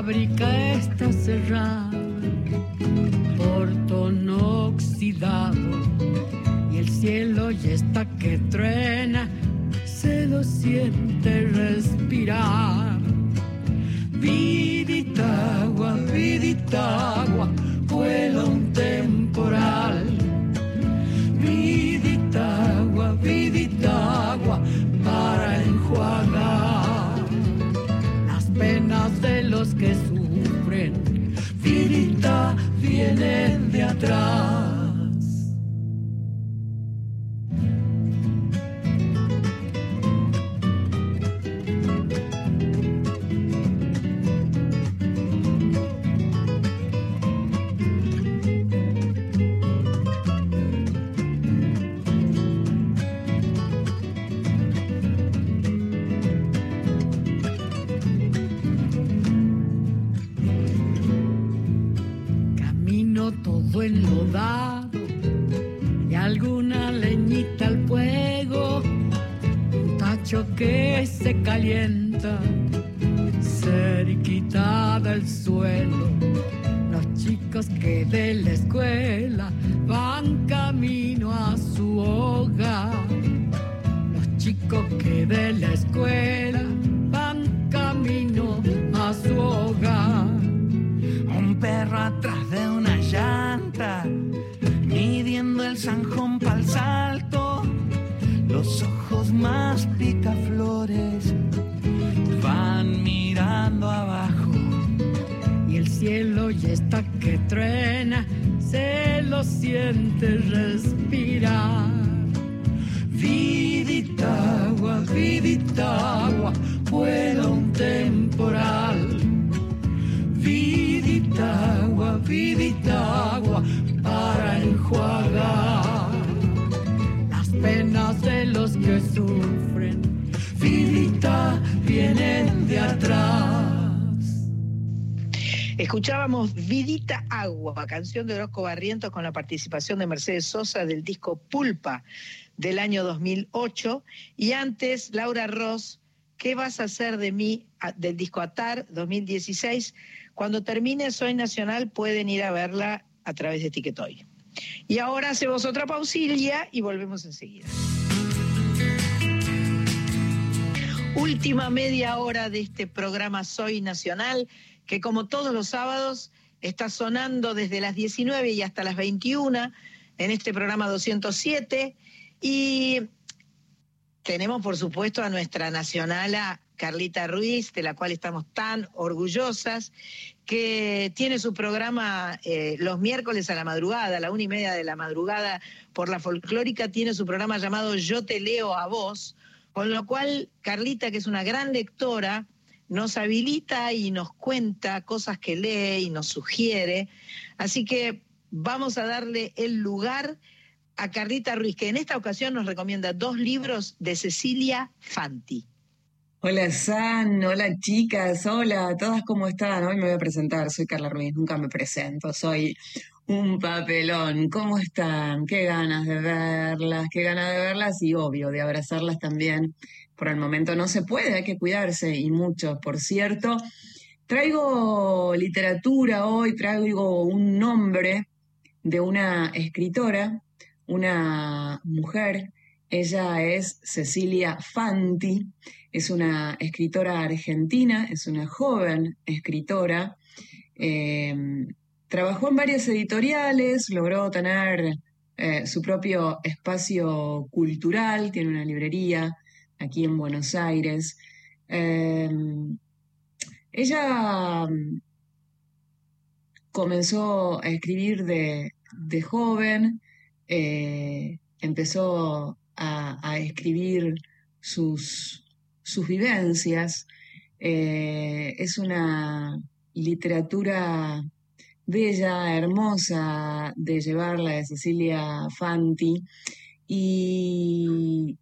fábrica está cerrada, portón oxidado y el cielo ya está que truena, se lo siente respirar. Vidita agua, vidita agua, vuela un temporal. Se calienta cerquita del suelo. Los chicos que de la escuela van camino a su hogar. Los chicos que de la escuela van camino a su hogar. Un perro atrás de una llanta, midiendo el zanjón pa'l salto. Los ojos más se lo siente respirar. Vidita agua, vidita agua, vuela un temporal. Vidita agua, vidita agua para enjuagar las penas de los que sufren. Vidita vienen de atrás. Escuchábamos Vidita Agua, canción de Orozco Barrientos con la participación de Mercedes Sosa del disco Pulpa del año 2008 y antes Laura Ross, ¿qué vas a hacer de mí del disco Atar 2016? Cuando termine Soy Nacional pueden ir a verla a través de Ticketoy. Y ahora hacemos otra pausilla y volvemos enseguida. Última media hora de este programa Soy Nacional, que como todos los sábados está sonando desde las 19 y hasta las 21 en este programa 207. Y tenemos, por supuesto, a nuestra nacionala Carlita Ruiz, de la cual estamos tan orgullosas, que tiene su programa eh, los miércoles a la madrugada, a la una y media de la madrugada, por la folclórica, tiene su programa llamado Yo te leo a vos, con lo cual Carlita, que es una gran lectora, nos habilita y nos cuenta cosas que lee y nos sugiere. Así que vamos a darle el lugar a Carlita Ruiz, que en esta ocasión nos recomienda dos libros de Cecilia Fanti. Hola San, hola chicas, hola, todas cómo están. Hoy me voy a presentar, soy Carla Ruiz, nunca me presento, soy un papelón. ¿Cómo están? Qué ganas de verlas, qué ganas de verlas y obvio de abrazarlas también. Por el momento no se puede, hay que cuidarse y mucho, por cierto. Traigo literatura hoy, traigo un nombre de una escritora, una mujer. Ella es Cecilia Fanti, es una escritora argentina, es una joven escritora. eh, trabajó en varias editoriales, logró tener eh, su propio espacio cultural, tiene una librería aquí en Buenos Aires. Eh, ella mm, comenzó a escribir de, de joven, eh, empezó a, a escribir sus, sus vivencias. Eh, es una literatura bella, hermosa de llevarla de Cecilia Fanti. Y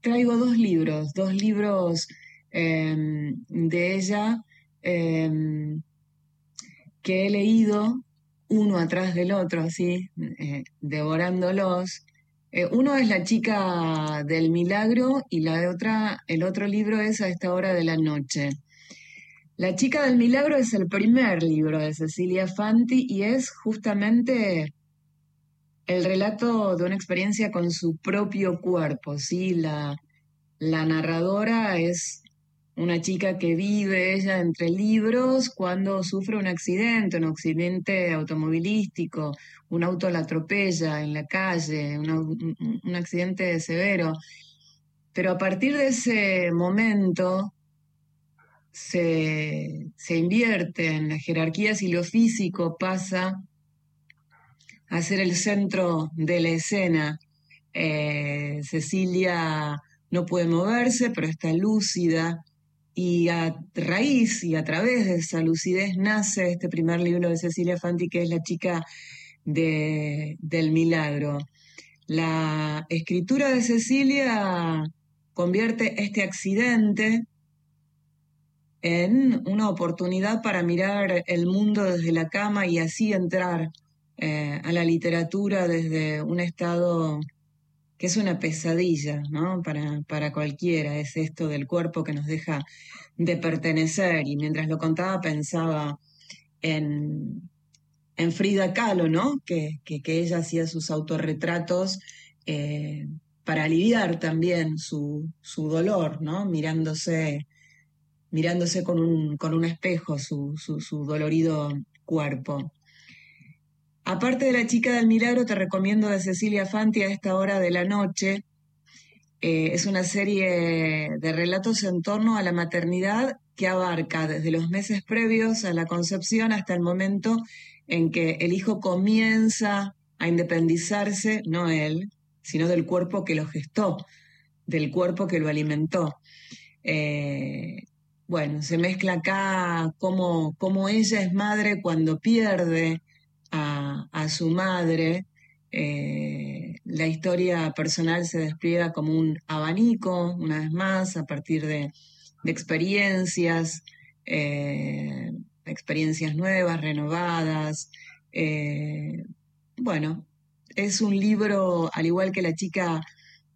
traigo dos libros, dos libros eh, de ella eh, que he leído uno atrás del otro, así, eh, devorándolos. Eh, uno es La chica del milagro y la otra, el otro libro es A esta hora de la noche. La chica del milagro es el primer libro de Cecilia Fanti y es justamente el relato de una experiencia con su propio cuerpo, ¿sí? La, la narradora es una chica que vive ella entre libros cuando sufre un accidente, un accidente automovilístico, un auto la atropella en la calle, un accidente severo. Pero a partir de ese momento se, se invierte en las jerarquías y lo físico pasa a ser el centro de la escena. Eh, Cecilia no puede moverse, pero está lúcida y a raíz y a través de esa lucidez nace este primer libro de Cecilia Fanti, que es La chica de- del milagro. La escritura de Cecilia convierte este accidente en una oportunidad para mirar el mundo desde la cama y así entrar eh, a la literatura desde un estado que es una pesadilla, ¿no? Para, para cualquiera, es esto del cuerpo que nos deja de pertenecer. Y mientras lo contaba pensaba en, en Frida Kahlo, ¿no? Que, que, que ella hacía sus autorretratos eh, para aliviar también su, su dolor, ¿no? Mirándose, mirándose con un, con un espejo su, su, su dolorido cuerpo. Aparte de La chica del milagro, te recomiendo de Cecilia Fanti a esta hora de la noche. Eh, es una serie de relatos en torno a la maternidad que abarca desde los meses previos a la concepción hasta el momento en que el hijo comienza a independizarse, no él, sino del cuerpo que lo gestó, del cuerpo que lo alimentó. Eh, bueno, se mezcla acá cómo, ella es madre cuando pierde a, su madre. Eh, la historia personal se despliega como un abanico, una vez más, a partir de, experiencias, eh, experiencias nuevas, renovadas. Eh, bueno, es un libro, al igual que La chica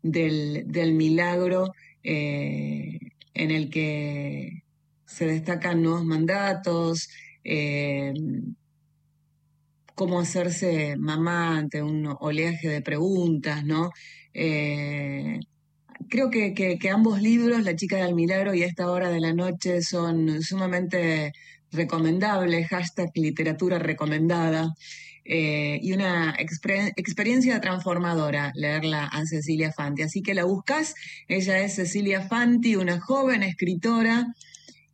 del, del milagro, en el que se destacan nuevos mandatos, eh, cómo hacerse mamá ante un oleaje de preguntas, ¿no? Eh, creo que, que- ambos libros, La chica del milagro y Esta hora de la noche, son sumamente recomendables, hashtag literatura recomendada, eh, y una experiencia transformadora leerla a Cecilia Fanti. Así que la buscas, ella es Cecilia Fanti, una joven escritora,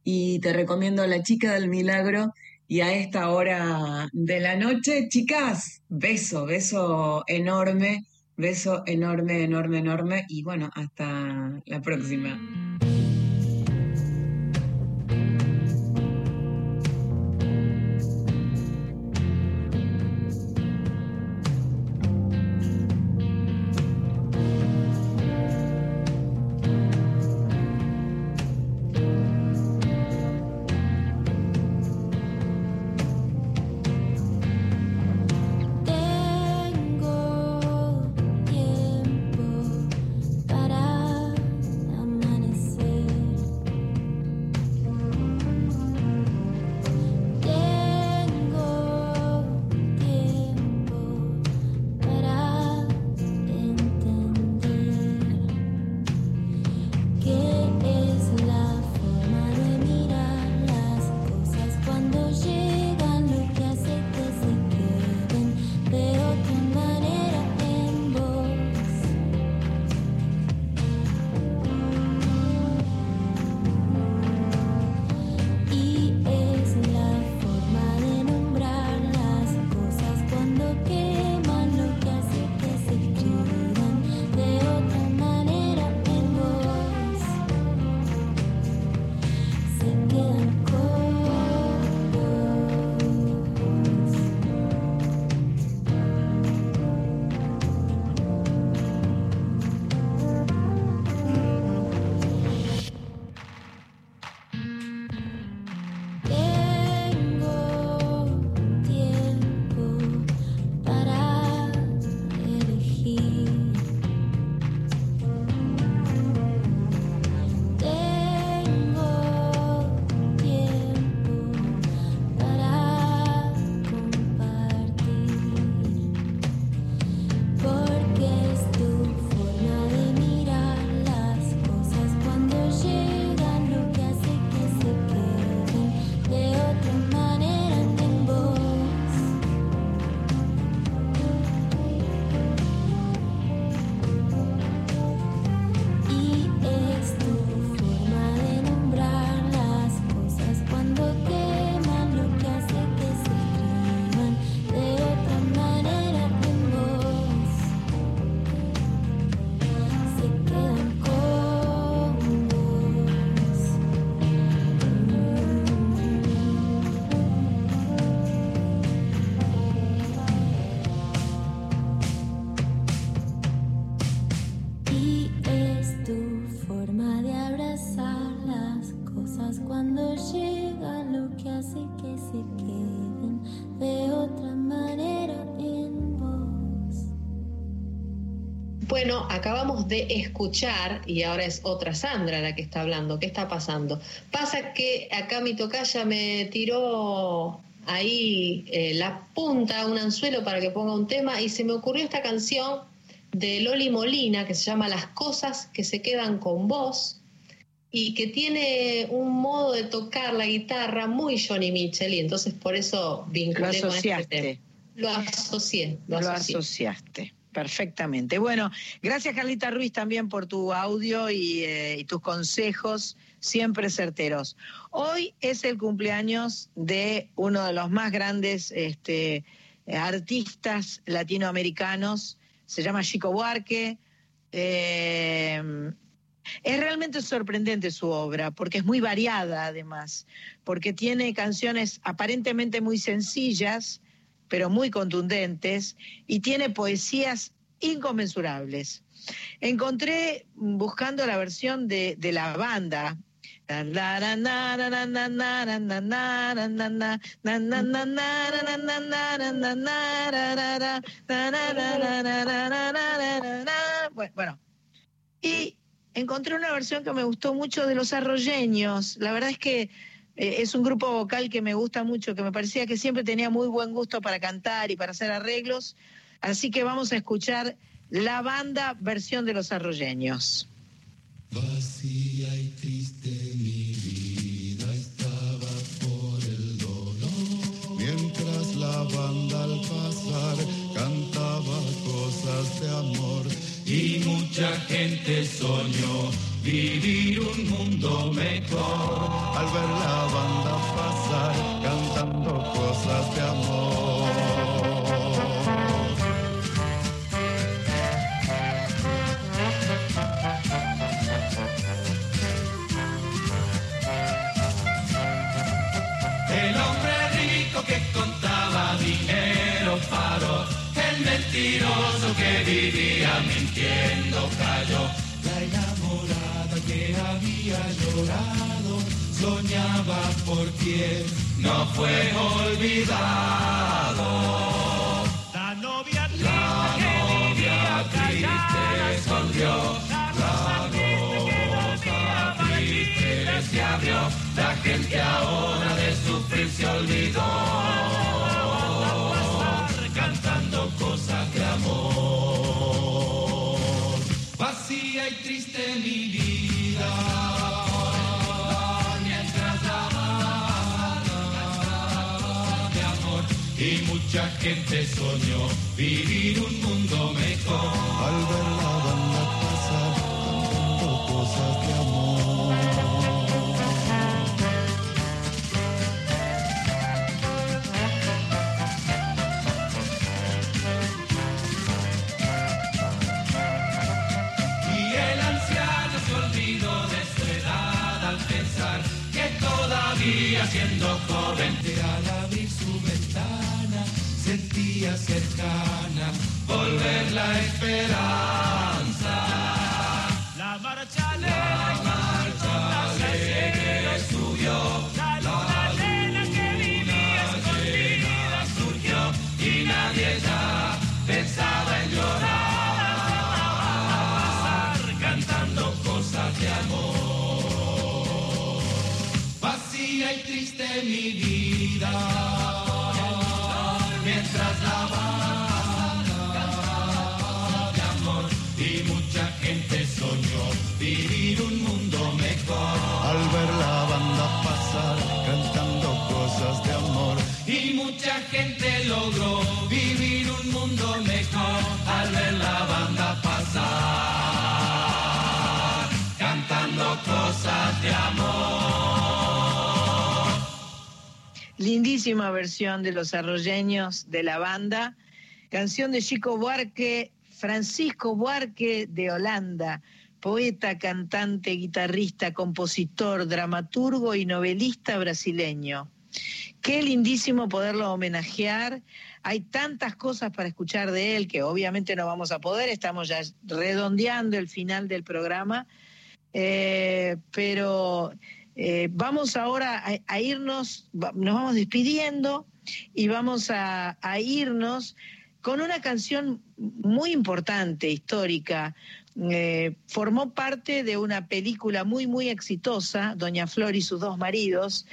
y te recomiendo La chica del milagro. Y a esta hora de la noche, chicas, beso, beso enorme, beso enorme, enorme, enorme. Y bueno, hasta la próxima. Bueno, acabamos de escuchar, y ahora es otra Sandra la que está hablando, ¿qué está pasando? Pasa que acá mi tocaya me tiró ahí eh, la punta, un anzuelo para que ponga un tema, y se me ocurrió esta canción de Loli Molina que se llama Las cosas que se quedan con vos, y que tiene un modo de tocar la guitarra muy Johnny Mitchell, y entonces por eso vinculé Lo con este asociaste. tema. Lo asocié, lo Lo asocié. asociaste. Perfectamente. Bueno, gracias Carlita Ruiz también por tu audio y, eh, y tus consejos siempre certeros. Hoy es el cumpleaños de uno de los más grandes este, artistas latinoamericanos, se llama Chico Buarque. Eh, es realmente sorprendente su obra, porque es muy variada además, porque tiene canciones aparentemente muy sencillas, pero muy contundentes, y tiene poesías inconmensurables. Encontré, mm, buscando la versión de, de la banda, bueno, y encontré una versión que me gustó mucho de los arroyeños. La verdad es que eh, es un grupo vocal que me gusta mucho, que me parecía que siempre tenía muy buen gusto para cantar y para hacer arreglos. Así que vamos a escuchar la banda versión de los arroyeños. Vacía y triste mi vida estaba por el dolor. Mientras la banda al pasar cantaba cosas de amor. Y mucha gente soñó vivir un mundo mejor. Al ver la banda pasar cantando cosas de amor. El hombre rico que contaba dinero paró, el mentiroso que vivía mintiendo cayó. Enamorada que había llorado soñaba por quien no fue olvidado. La novia triste, la novia triste la novia triste se abrió, la gente ahora de sufrir se olvidó, cantando cosas de amor. Y triste mi vida, y mucha gente soñó vivir un mundo mejor. Al ver siendo joven al abrir su ventana sentía cercana volver la esperanza. Triste Lindísima versión de los arroyeños de la banda. Canción de Chico Buarque, Francisco Buarque de Holanda, poeta, cantante, guitarrista, compositor, dramaturgo y novelista brasileño. Qué lindísimo poderlo homenajear. Hay tantas cosas para escuchar de él que obviamente no vamos a poder. Estamos ya redondeando el final del programa. Eh, pero eh, vamos ahora a, irnos, nos vamos despidiendo y vamos a, irnos con una canción muy importante, histórica. Eh, formó parte de una película muy, muy exitosa, Doña Flor y sus dos maridos,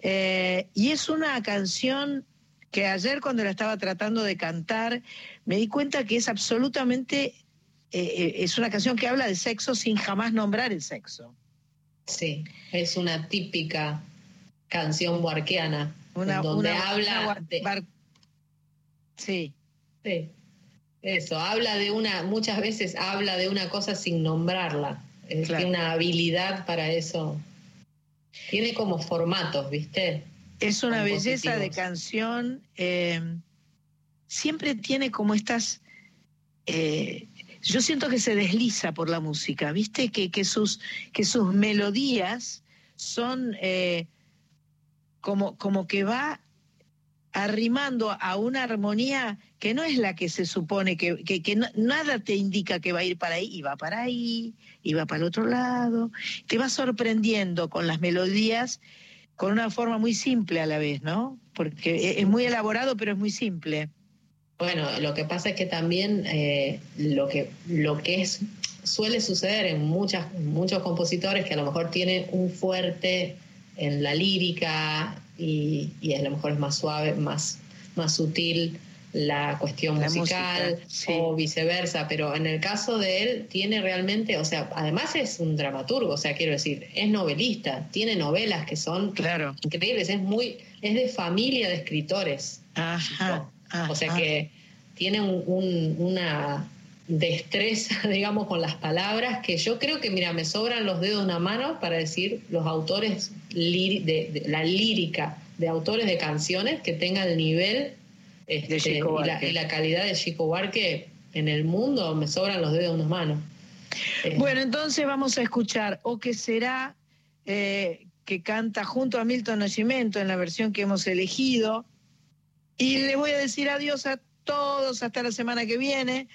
eh, y es una canción que ayer cuando la estaba tratando de cantar, me di cuenta que es absolutamente, es una canción que habla de sexo sin jamás nombrar el sexo. Sí, es una típica canción buarqueana, Una, en donde una- habla una de- bar- Sí. Sí, eso, habla de una, muchas veces habla de una cosa sin nombrarla. Claro. Tiene una habilidad para eso. Tiene como formatos, ¿viste? Es una belleza de canción. eh, siempre tiene como estas. eh, yo siento que se desliza por la música, ¿viste? Que, que, sus, que sus melodías son eh, como, como que va arrimando a una armonía que no es la que se supone que, que, nada te indica que va a ir para ahí, y va para ahí, y va para el otro lado. Te va sorprendiendo con las melodías con una forma muy simple a la vez, ¿no? Porque es muy elaborado, pero es muy simple. Bueno, lo que pasa es que también eh, lo que lo que es suele suceder en muchas muchos compositores que a lo mejor tienen un fuerte en la lírica y, y a lo mejor es más suave, más más sutil la cuestión La musical música, sí. o viceversa, pero en el caso de él tiene realmente, o sea, además es un dramaturgo, o sea, quiero decir, es novelista, tiene novelas que son Claro. increíbles, es muy es de familia de escritores. Ajá. O sea que tiene un- un- una destreza, digamos, con las palabras que yo creo que, mira, me sobran los dedos de una mano para decir los autores de, de la lírica de autores de canciones que tengan el nivel este, y, la, y la calidad de Chico Buarque en el mundo, me sobran los dedos de una mano. Eh, Bueno, entonces vamos a escuchar O que será, eh, que canta junto a Milton Nascimento en la versión que hemos elegido. Y le voy a decir adiós a todos hasta la semana que viene.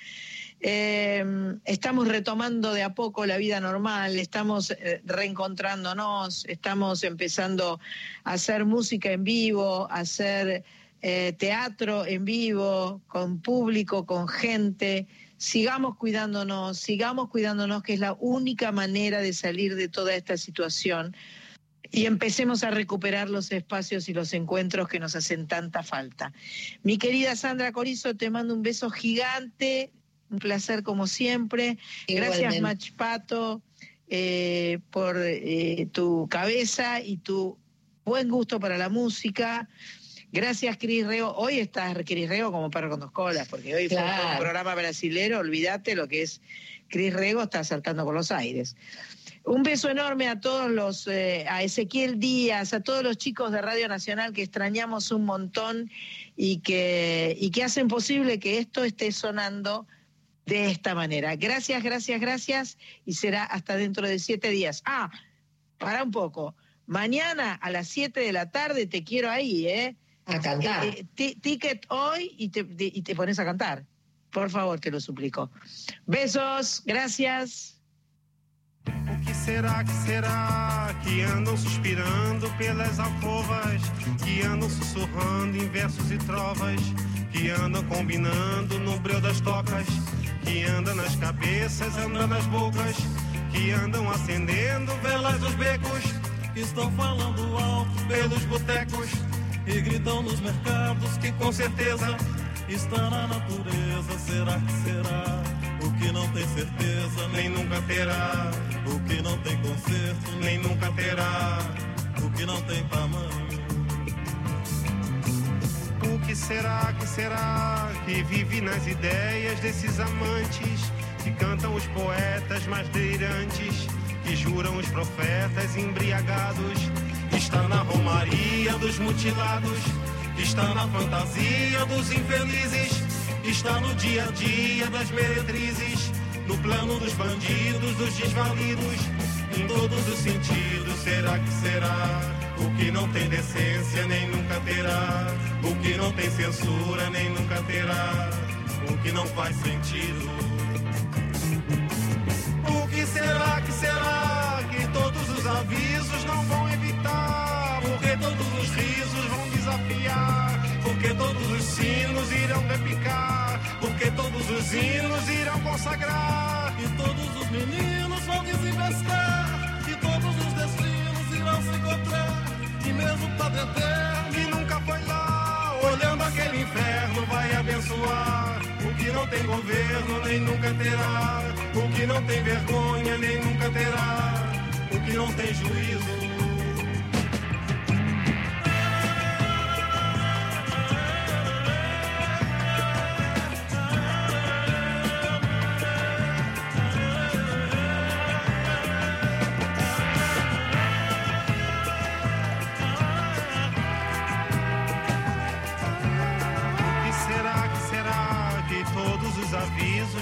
Eh, estamos retomando de a poco la vida normal, estamos eh, reencontrándonos, estamos empezando a hacer música en vivo, a hacer eh, teatro en vivo, con público, con gente. Sigamos cuidándonos, sigamos cuidándonos, que es la única manera de salir de toda esta situación y empecemos a recuperar los espacios y los encuentros que nos hacen tanta falta. Mi querida Sandra Corizo, te mando un beso gigante, un placer como siempre. Gracias. Machpato, eh, por eh, tu cabeza y tu buen gusto para la música. Gracias, Cris Reo. Hoy estás, Cris Reo, como perro con dos colas, porque hoy fue un programa brasilero, olvídate lo que es Cris Rego, está saltando por los aires. Un beso enorme a todos los, eh, a Ezequiel Díaz, a todos los chicos de Radio Nacional que extrañamos un montón y que, y que hacen posible que esto esté sonando de esta manera. Gracias, gracias, gracias y será hasta dentro de siete días. Ah, para un poco. Mañana a las siete de la tarde te quiero ahí, ¿eh? A cantar. Eh, eh, ti- ticket hoy y te, te- y te pones a cantar. Por favor, te lo suplico. Besos, gracias. Será, que será que andam suspirando pelas alcovas, que andam sussurrando em versos e trovas, que andam combinando no breu das tocas, que andam nas cabeças, andam nas bocas, que andam acendendo velas dos becos, que estão falando alto pelos botecos e gritam nos mercados que com certeza está na natureza. Será que será? Que não tem certeza nem nunca terá. O que não tem conserto nem nunca terá. O que não tem tamanho. O que será, que será que vive nas ideias desses amantes que cantam os poetas mais delirantes, que juram os profetas embriagados? Está na romaria dos mutilados, está na fantasia dos infelizes, está no dia a dia das meretrizes, no plano dos bandidos, dos desvalidos, em todos os sentidos. Será que será? O que não tem decência nem nunca terá, o que não tem censura nem nunca terá, o que não faz sentido. O que será, que será que todos os avisos não vão evitar? Porque todos os risos vão desafiar? Porque todos os sinos irão repicar? Os hinos irão consagrar. E todos os meninos vão desinvestar. E todos os destinos irão se encontrar. E mesmo Padre Eterno, que nunca foi lá, olhando aquele inferno, vai abençoar. O que não tem governo, nem nunca terá. O que não tem vergonha, nem nunca terá. O que não tem juízo.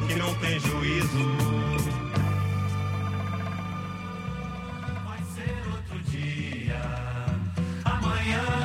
que não tem juízo. Vai ser outro dia, amanhã.